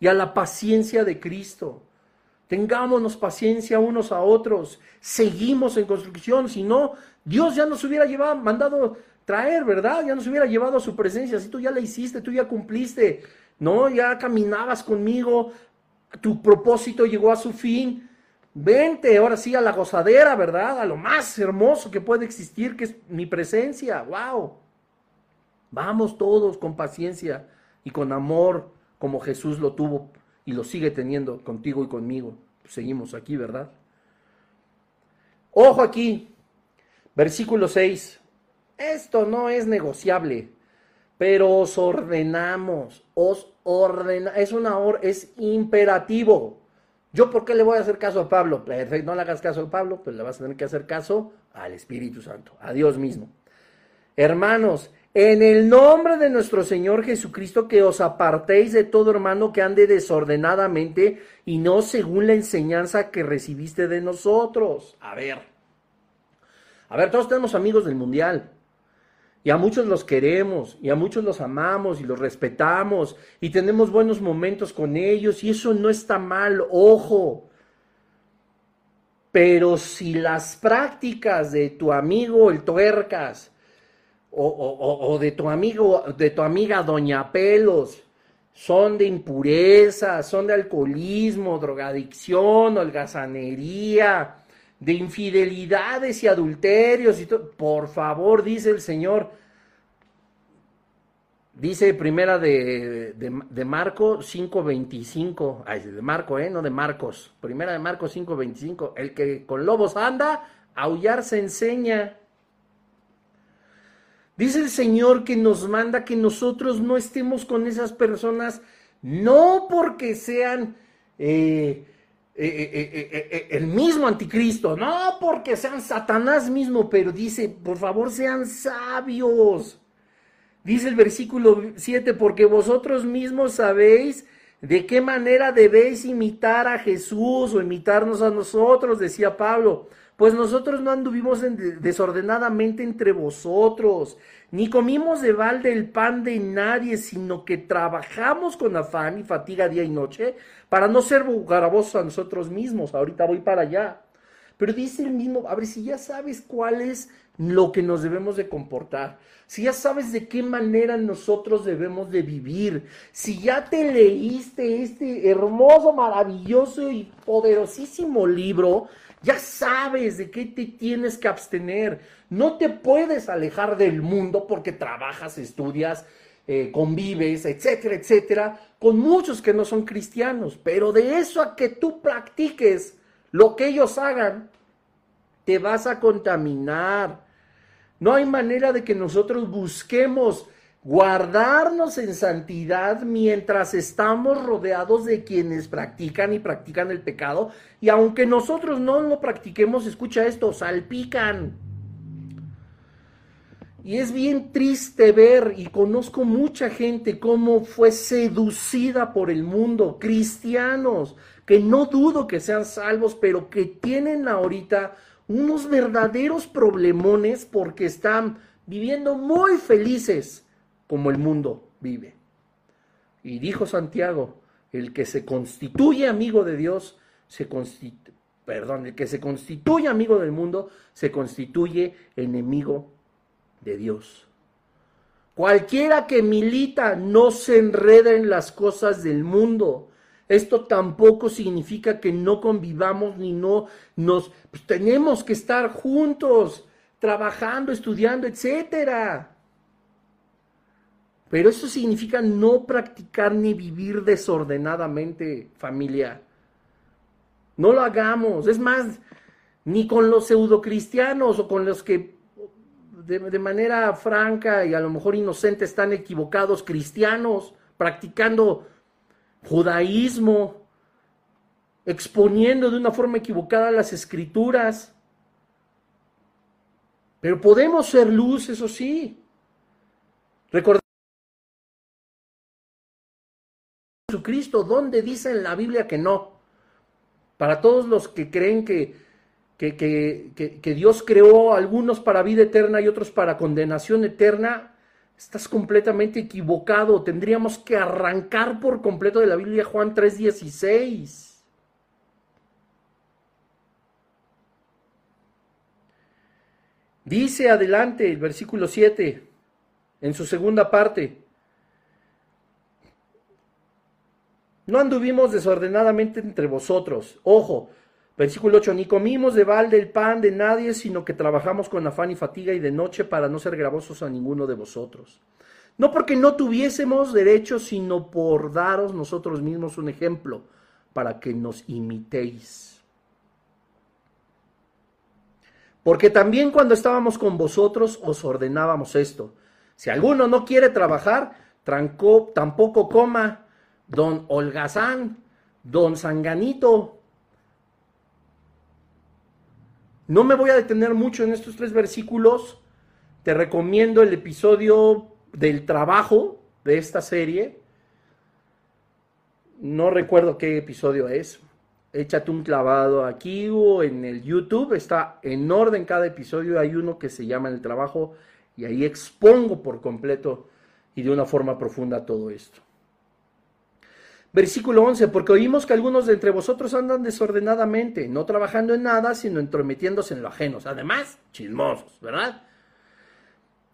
S2: y a la paciencia de Cristo. Tengámonos paciencia unos a otros. Seguimos en construcción. Si no, Dios ya nos hubiera llevado, mandado traer, ¿verdad? Ya nos hubiera llevado a su presencia. Si tú ya la hiciste, tú ya cumpliste, ¿no? Ya caminabas conmigo. Tu propósito llegó a su fin. Vente ahora sí a la gozadera, ¿verdad? A lo más hermoso que puede existir, que es mi presencia. ¡Wow! Vamos todos con paciencia y con amor, como Jesús lo tuvo y lo sigue teniendo contigo y conmigo. Seguimos aquí, ¿verdad? Ojo aquí, versículo 6. Esto no es negociable, pero os ordenamos, os ordena, es una or, es imperativo. ¿Yo por qué le voy a hacer caso a Pablo? Perfecto, no le hagas caso a Pablo, pues le vas a tener que hacer caso al Espíritu Santo, a Dios mismo. Hermanos, en el nombre de nuestro Señor Jesucristo, que os apartéis de todo hermano que ande desordenadamente y no según la enseñanza que recibiste de nosotros. A ver, a ver, todos tenemos amigos del mundial. Y a muchos los queremos, y a muchos los amamos y los respetamos, y tenemos buenos momentos con ellos, y eso no está mal, ojo. Pero si las prácticas de tu amigo el tuercas, o, de tu amigo, de tu amiga Doña Pelos, son de impureza, son de alcoholismo, drogadicción, holgazanería, de infidelidades y adulterios y todo. Por favor, dice el Señor. Dice primera de, de, Marco 5.25, ay, de Marco, ¿eh? no de Marcos, primera de Marco 5.25, el que con lobos anda, aullar se enseña. Dice el Señor que nos manda que nosotros no estemos con esas personas, no porque sean eh, eh, eh, el mismo anticristo, no porque sean Satanás mismo, pero dice, por favor sean sabios. Dice el versículo 7, porque vosotros mismos sabéis de qué manera debéis imitar a Jesús o imitarnos a nosotros, decía Pablo. Pues nosotros no anduvimos desordenadamente entre vosotros, ni comimos de balde el pan de nadie, sino que trabajamos con afán y fatiga día y noche para no ser garabosos a nosotros mismos. Ahorita voy para allá. Pero dice el mismo, a ver, si ya sabes cuál es lo que nos debemos de comportar, si ya sabes de qué manera nosotros debemos de vivir, si ya te leíste este hermoso, maravilloso y poderosísimo libro, ya sabes de qué te tienes que abstener. No te puedes alejar del mundo porque trabajas, estudias, eh, convives, etcétera, etcétera, con muchos que no son cristianos. Pero de eso a que tú practiques lo que ellos hagan, te vas a contaminar. No hay manera de que nosotros busquemos guardarnos en santidad mientras estamos rodeados de quienes practican y practican el pecado. Y aunque nosotros no lo practiquemos, escucha esto, salpican. Y es bien triste ver, y conozco mucha gente cómo fue seducida por el mundo, cristianos, que no dudo que sean salvos, pero que tienen ahorita unos verdaderos problemones porque están viviendo muy felices como el mundo vive. Y dijo Santiago, el que se constituye amigo de Dios, se constituye, perdón, el que se constituye amigo del mundo, se constituye enemigo de Dios. Cualquiera que milita no se enreda en las cosas del mundo. Esto tampoco significa que no convivamos ni no nos pues, tenemos que estar juntos, trabajando, estudiando, etcétera. Pero eso significa no practicar ni vivir desordenadamente, familia. No lo hagamos. Es más, ni con los pseudocristianos o con los que de, manera franca y a lo mejor inocente están equivocados cristianos, practicando judaísmo, exponiendo de una forma equivocada las escrituras. Pero podemos ser luz, eso sí. Recordemos Jesucristo. ¿Dónde dice en la Biblia que no? Para todos los que creen que, que, que, que Dios creó algunos para vida eterna y otros para condenación eterna, estás completamente equivocado. Tendríamos que arrancar por completo de la Biblia Juan 3:16. Dice adelante el versículo 7, en su segunda parte, no anduvimos desordenadamente entre vosotros. Ojo, versículo 8, ni comimos de balde el pan de nadie, sino que trabajamos con afán y fatiga y de noche para no ser gravosos a ninguno de vosotros. No porque no tuviésemos derecho, sino por daros nosotros mismos un ejemplo, para que nos imitéis. Porque también cuando estábamos con vosotros os ordenábamos esto. Si alguno no quiere trabajar, trancó, tampoco coma. Don Holgazán, don Sanganito. No me voy a detener mucho en estos tres versículos. Te recomiendo el episodio del trabajo de esta serie. No recuerdo qué episodio es échate un clavado aquí o en el YouTube, está en orden cada episodio, hay uno que se llama El Trabajo y ahí expongo por completo y de una forma profunda todo esto. Versículo 11, porque oímos que algunos de entre vosotros andan desordenadamente, no trabajando en nada, sino entrometiéndose en lo ajeno. Además, chismosos, ¿verdad?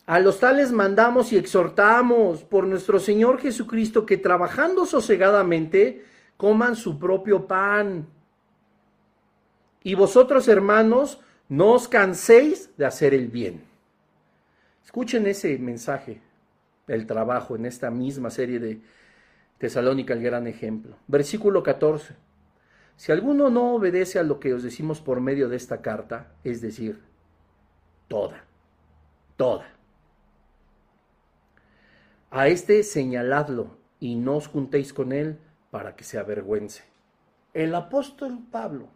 S2: A los tales mandamos y exhortamos por nuestro Señor Jesucristo que trabajando sosegadamente, coman su propio pan. Y vosotros, hermanos, no os canséis de hacer el bien. Escuchen ese mensaje del trabajo en esta misma serie de Tesalónica, el gran ejemplo. Versículo 14. Si alguno no obedece a lo que os decimos por medio de esta carta, es decir, toda, toda. A este señaladlo y no os juntéis con él, para que se avergüence. El apóstol Pablo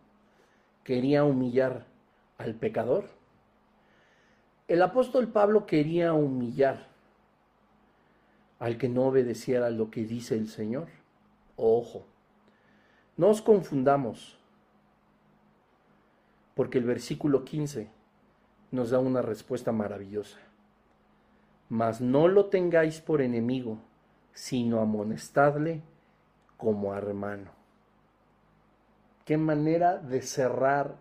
S2: quería humillar al pecador. El apóstol Pablo quería humillar al que no obedeciera lo que dice el Señor. Ojo, no os confundamos, porque el versículo 15 nos da una respuesta maravillosa. Mas no lo tengáis por enemigo, sino amonestadle como hermano. Qué manera de cerrar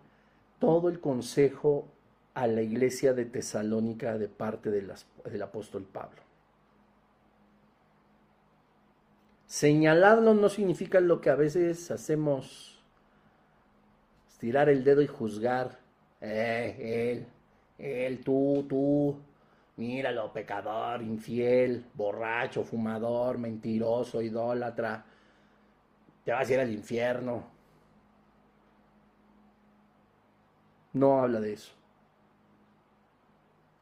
S2: todo el consejo a la iglesia de Tesalónica de parte del apóstol Pablo. Señalarlo no significa lo que a veces hacemos, estirar el dedo y juzgar. Eh, él, él, tú, tú, míralo, pecador, infiel, borracho, fumador, mentiroso, idólatra te vas a ir al infierno. No habla de eso.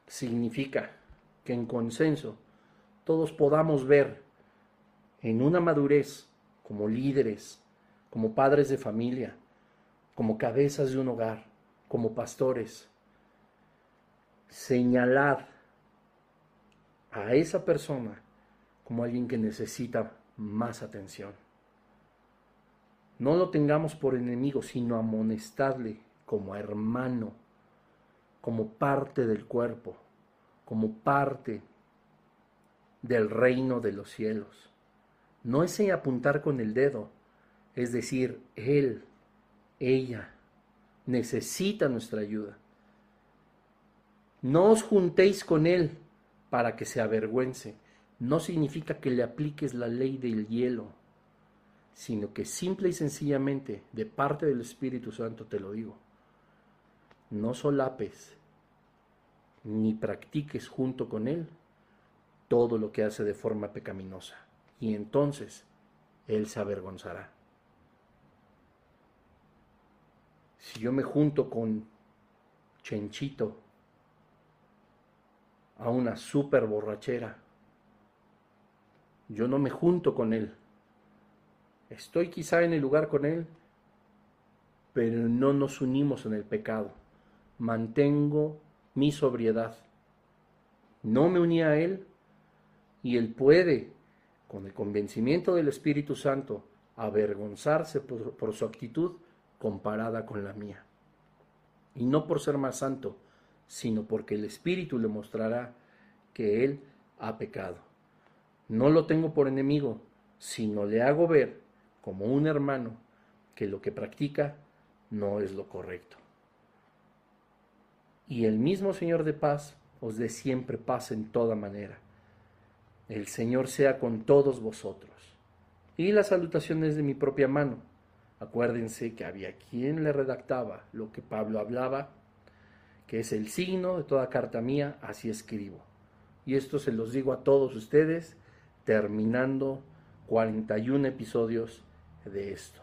S2: Significa que en consenso todos podamos ver en una madurez como líderes, como padres de familia, como cabezas de un hogar, como pastores, señalar a esa persona como alguien que necesita más atención. No lo tengamos por enemigo, sino amonestadle como hermano, como parte del cuerpo, como parte del reino de los cielos. No es apuntar con el dedo, es decir, él, ella, necesita nuestra ayuda. No os juntéis con él para que se avergüence. No significa que le apliques la ley del hielo sino que simple y sencillamente, de parte del Espíritu Santo te lo digo, no solapes ni practiques junto con Él todo lo que hace de forma pecaminosa. Y entonces Él se avergonzará. Si yo me junto con Chenchito a una super borrachera, yo no me junto con él Estoy quizá en el lugar con Él, pero no nos unimos en el pecado. Mantengo mi sobriedad. No me uní a Él y Él puede con el convencimiento del Espíritu Santo, avergonzarse por, su actitud comparada con la mía. Y no por ser más santo, sino porque el Espíritu le mostrará que él ha pecado. No lo tengo por enemigo, sino le hago ver como un hermano que lo que practica no es lo correcto. Y el mismo Señor de paz os dé siempre paz en toda manera. El Señor sea con todos vosotros. Y las salutaciones de mi propia mano. Acuérdense que había quien le redactaba lo que Pablo hablaba, que es el signo de toda carta mía, así escribo. Y esto se los digo a todos ustedes, terminando 41 episodios de esto.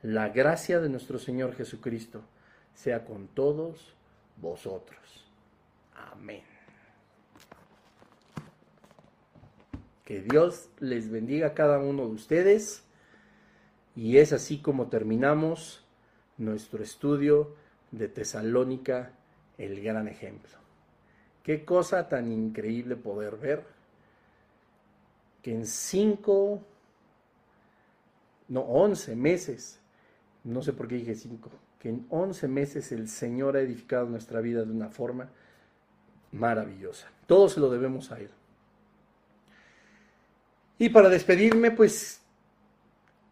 S2: La gracia de nuestro Señor Jesucristo sea con todos vosotros. Amén. Que Dios les bendiga a cada uno de ustedes. Y es así como terminamos nuestro estudio de Tesalónica, el gran ejemplo. Qué cosa tan increíble poder ver que en cinco, no, once meses, no sé por qué dije cinco, que en once meses el Señor ha edificado nuestra vida de una forma maravillosa. Todo se lo debemos a Él. Y para despedirme, pues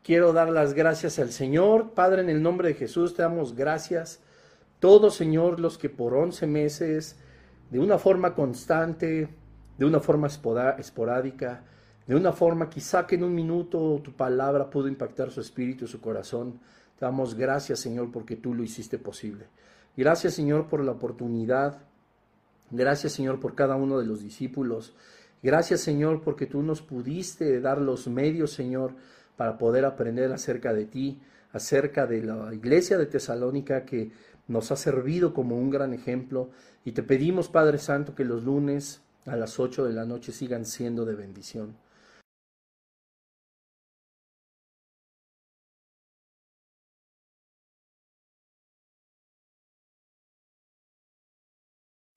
S2: quiero dar las gracias al Señor. Padre, en el nombre de Jesús te damos gracias. Todos, Señor, los que por once meses, de una forma constante, de una forma esporádica, de una forma quizá que en un minuto tu palabra pudo impactar su espíritu, su corazón. Te damos gracias, Señor, porque tú lo hiciste posible. Gracias, Señor, por la oportunidad. Gracias, Señor, por cada uno de los discípulos. Gracias, Señor, porque tú nos pudiste dar los medios, Señor, para poder aprender acerca de ti, acerca de la iglesia de Tesalónica que nos ha servido como un gran ejemplo. Y te pedimos, Padre Santo, que los lunes a las 8 de la noche sigan siendo de bendición.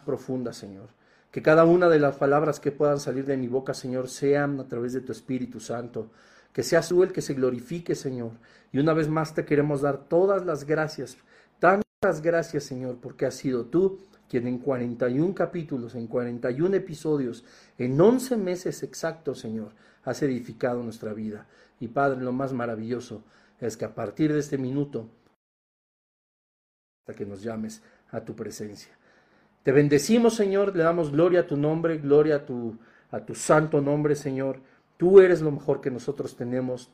S2: profunda, Señor. Que cada una de las palabras que puedan salir de mi boca, Señor, sean a través de tu Espíritu Santo. Que seas tú el que se glorifique, Señor. Y una vez más te queremos dar todas las gracias, tantas gracias, Señor, porque has sido tú quien en 41 capítulos, en 41 episodios, en 11 meses exactos, Señor, has edificado nuestra vida. Y Padre, lo más maravilloso es que a partir de este minuto, hasta que nos llames a tu presencia. Te bendecimos, Señor, le damos gloria a tu nombre, gloria a tu, a tu santo nombre, Señor. Tú eres lo mejor que nosotros tenemos.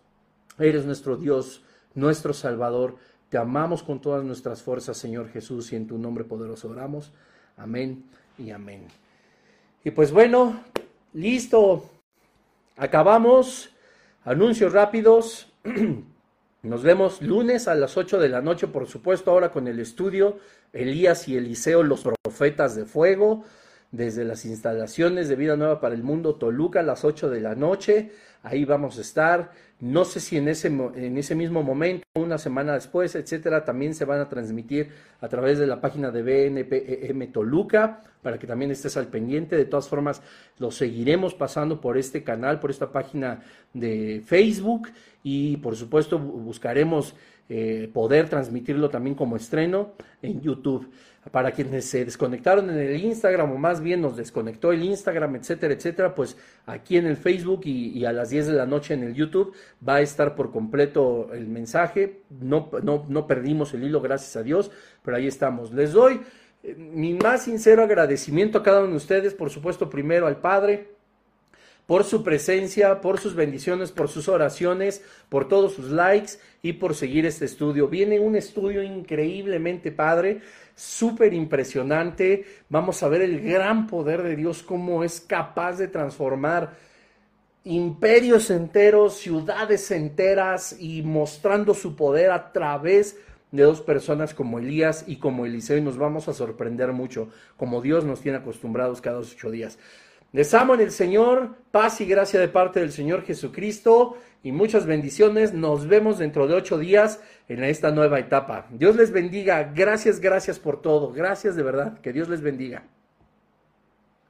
S2: Eres nuestro Dios, nuestro Salvador. Te amamos con todas nuestras fuerzas, Señor Jesús, y en tu nombre poderoso oramos. Amén y amén. Y pues bueno, listo. Acabamos. Anuncios rápidos. Nos vemos lunes a las 8 de la noche, por supuesto, ahora con el estudio Elías y Eliseo, los profetas de fuego, desde las instalaciones de Vida Nueva para el Mundo, Toluca, a las 8 de la noche. Ahí vamos a estar. No sé si en ese, en ese mismo momento, una semana después, etcétera, también se van a transmitir a través de la página de BNPM Toluca, para que también estés al pendiente. De todas formas, lo seguiremos pasando por este canal, por esta página de Facebook y por supuesto buscaremos eh, poder transmitirlo también como estreno en YouTube. Para quienes se desconectaron en el Instagram o más bien nos desconectó el Instagram, etcétera, etcétera, pues aquí en el Facebook y, a las 10 de la noche en el YouTube va a estar por completo el mensaje. No, no, no perdimos el hilo, gracias a Dios, pero ahí estamos. Les doy eh, mi más sincero agradecimiento a cada uno de ustedes, por supuesto primero al Padre, por su presencia, por sus bendiciones, por sus oraciones, por todos sus likes y por seguir este estudio. Viene un estudio increíblemente padre, súper impresionante. Vamos a ver el gran poder de Dios, cómo es capaz de transformar imperios enteros, ciudades enteras y mostrando su poder a través de dos personas como Elías y como Eliseo y nos vamos a sorprender mucho, como Dios nos tiene acostumbrados cada ocho días. Les amo en el Señor, paz y gracia de parte del Señor Jesucristo y muchas bendiciones. Nos vemos dentro de ocho días en esta nueva etapa. Dios les bendiga. Gracias, gracias por todo. Gracias de verdad. Que Dios les bendiga.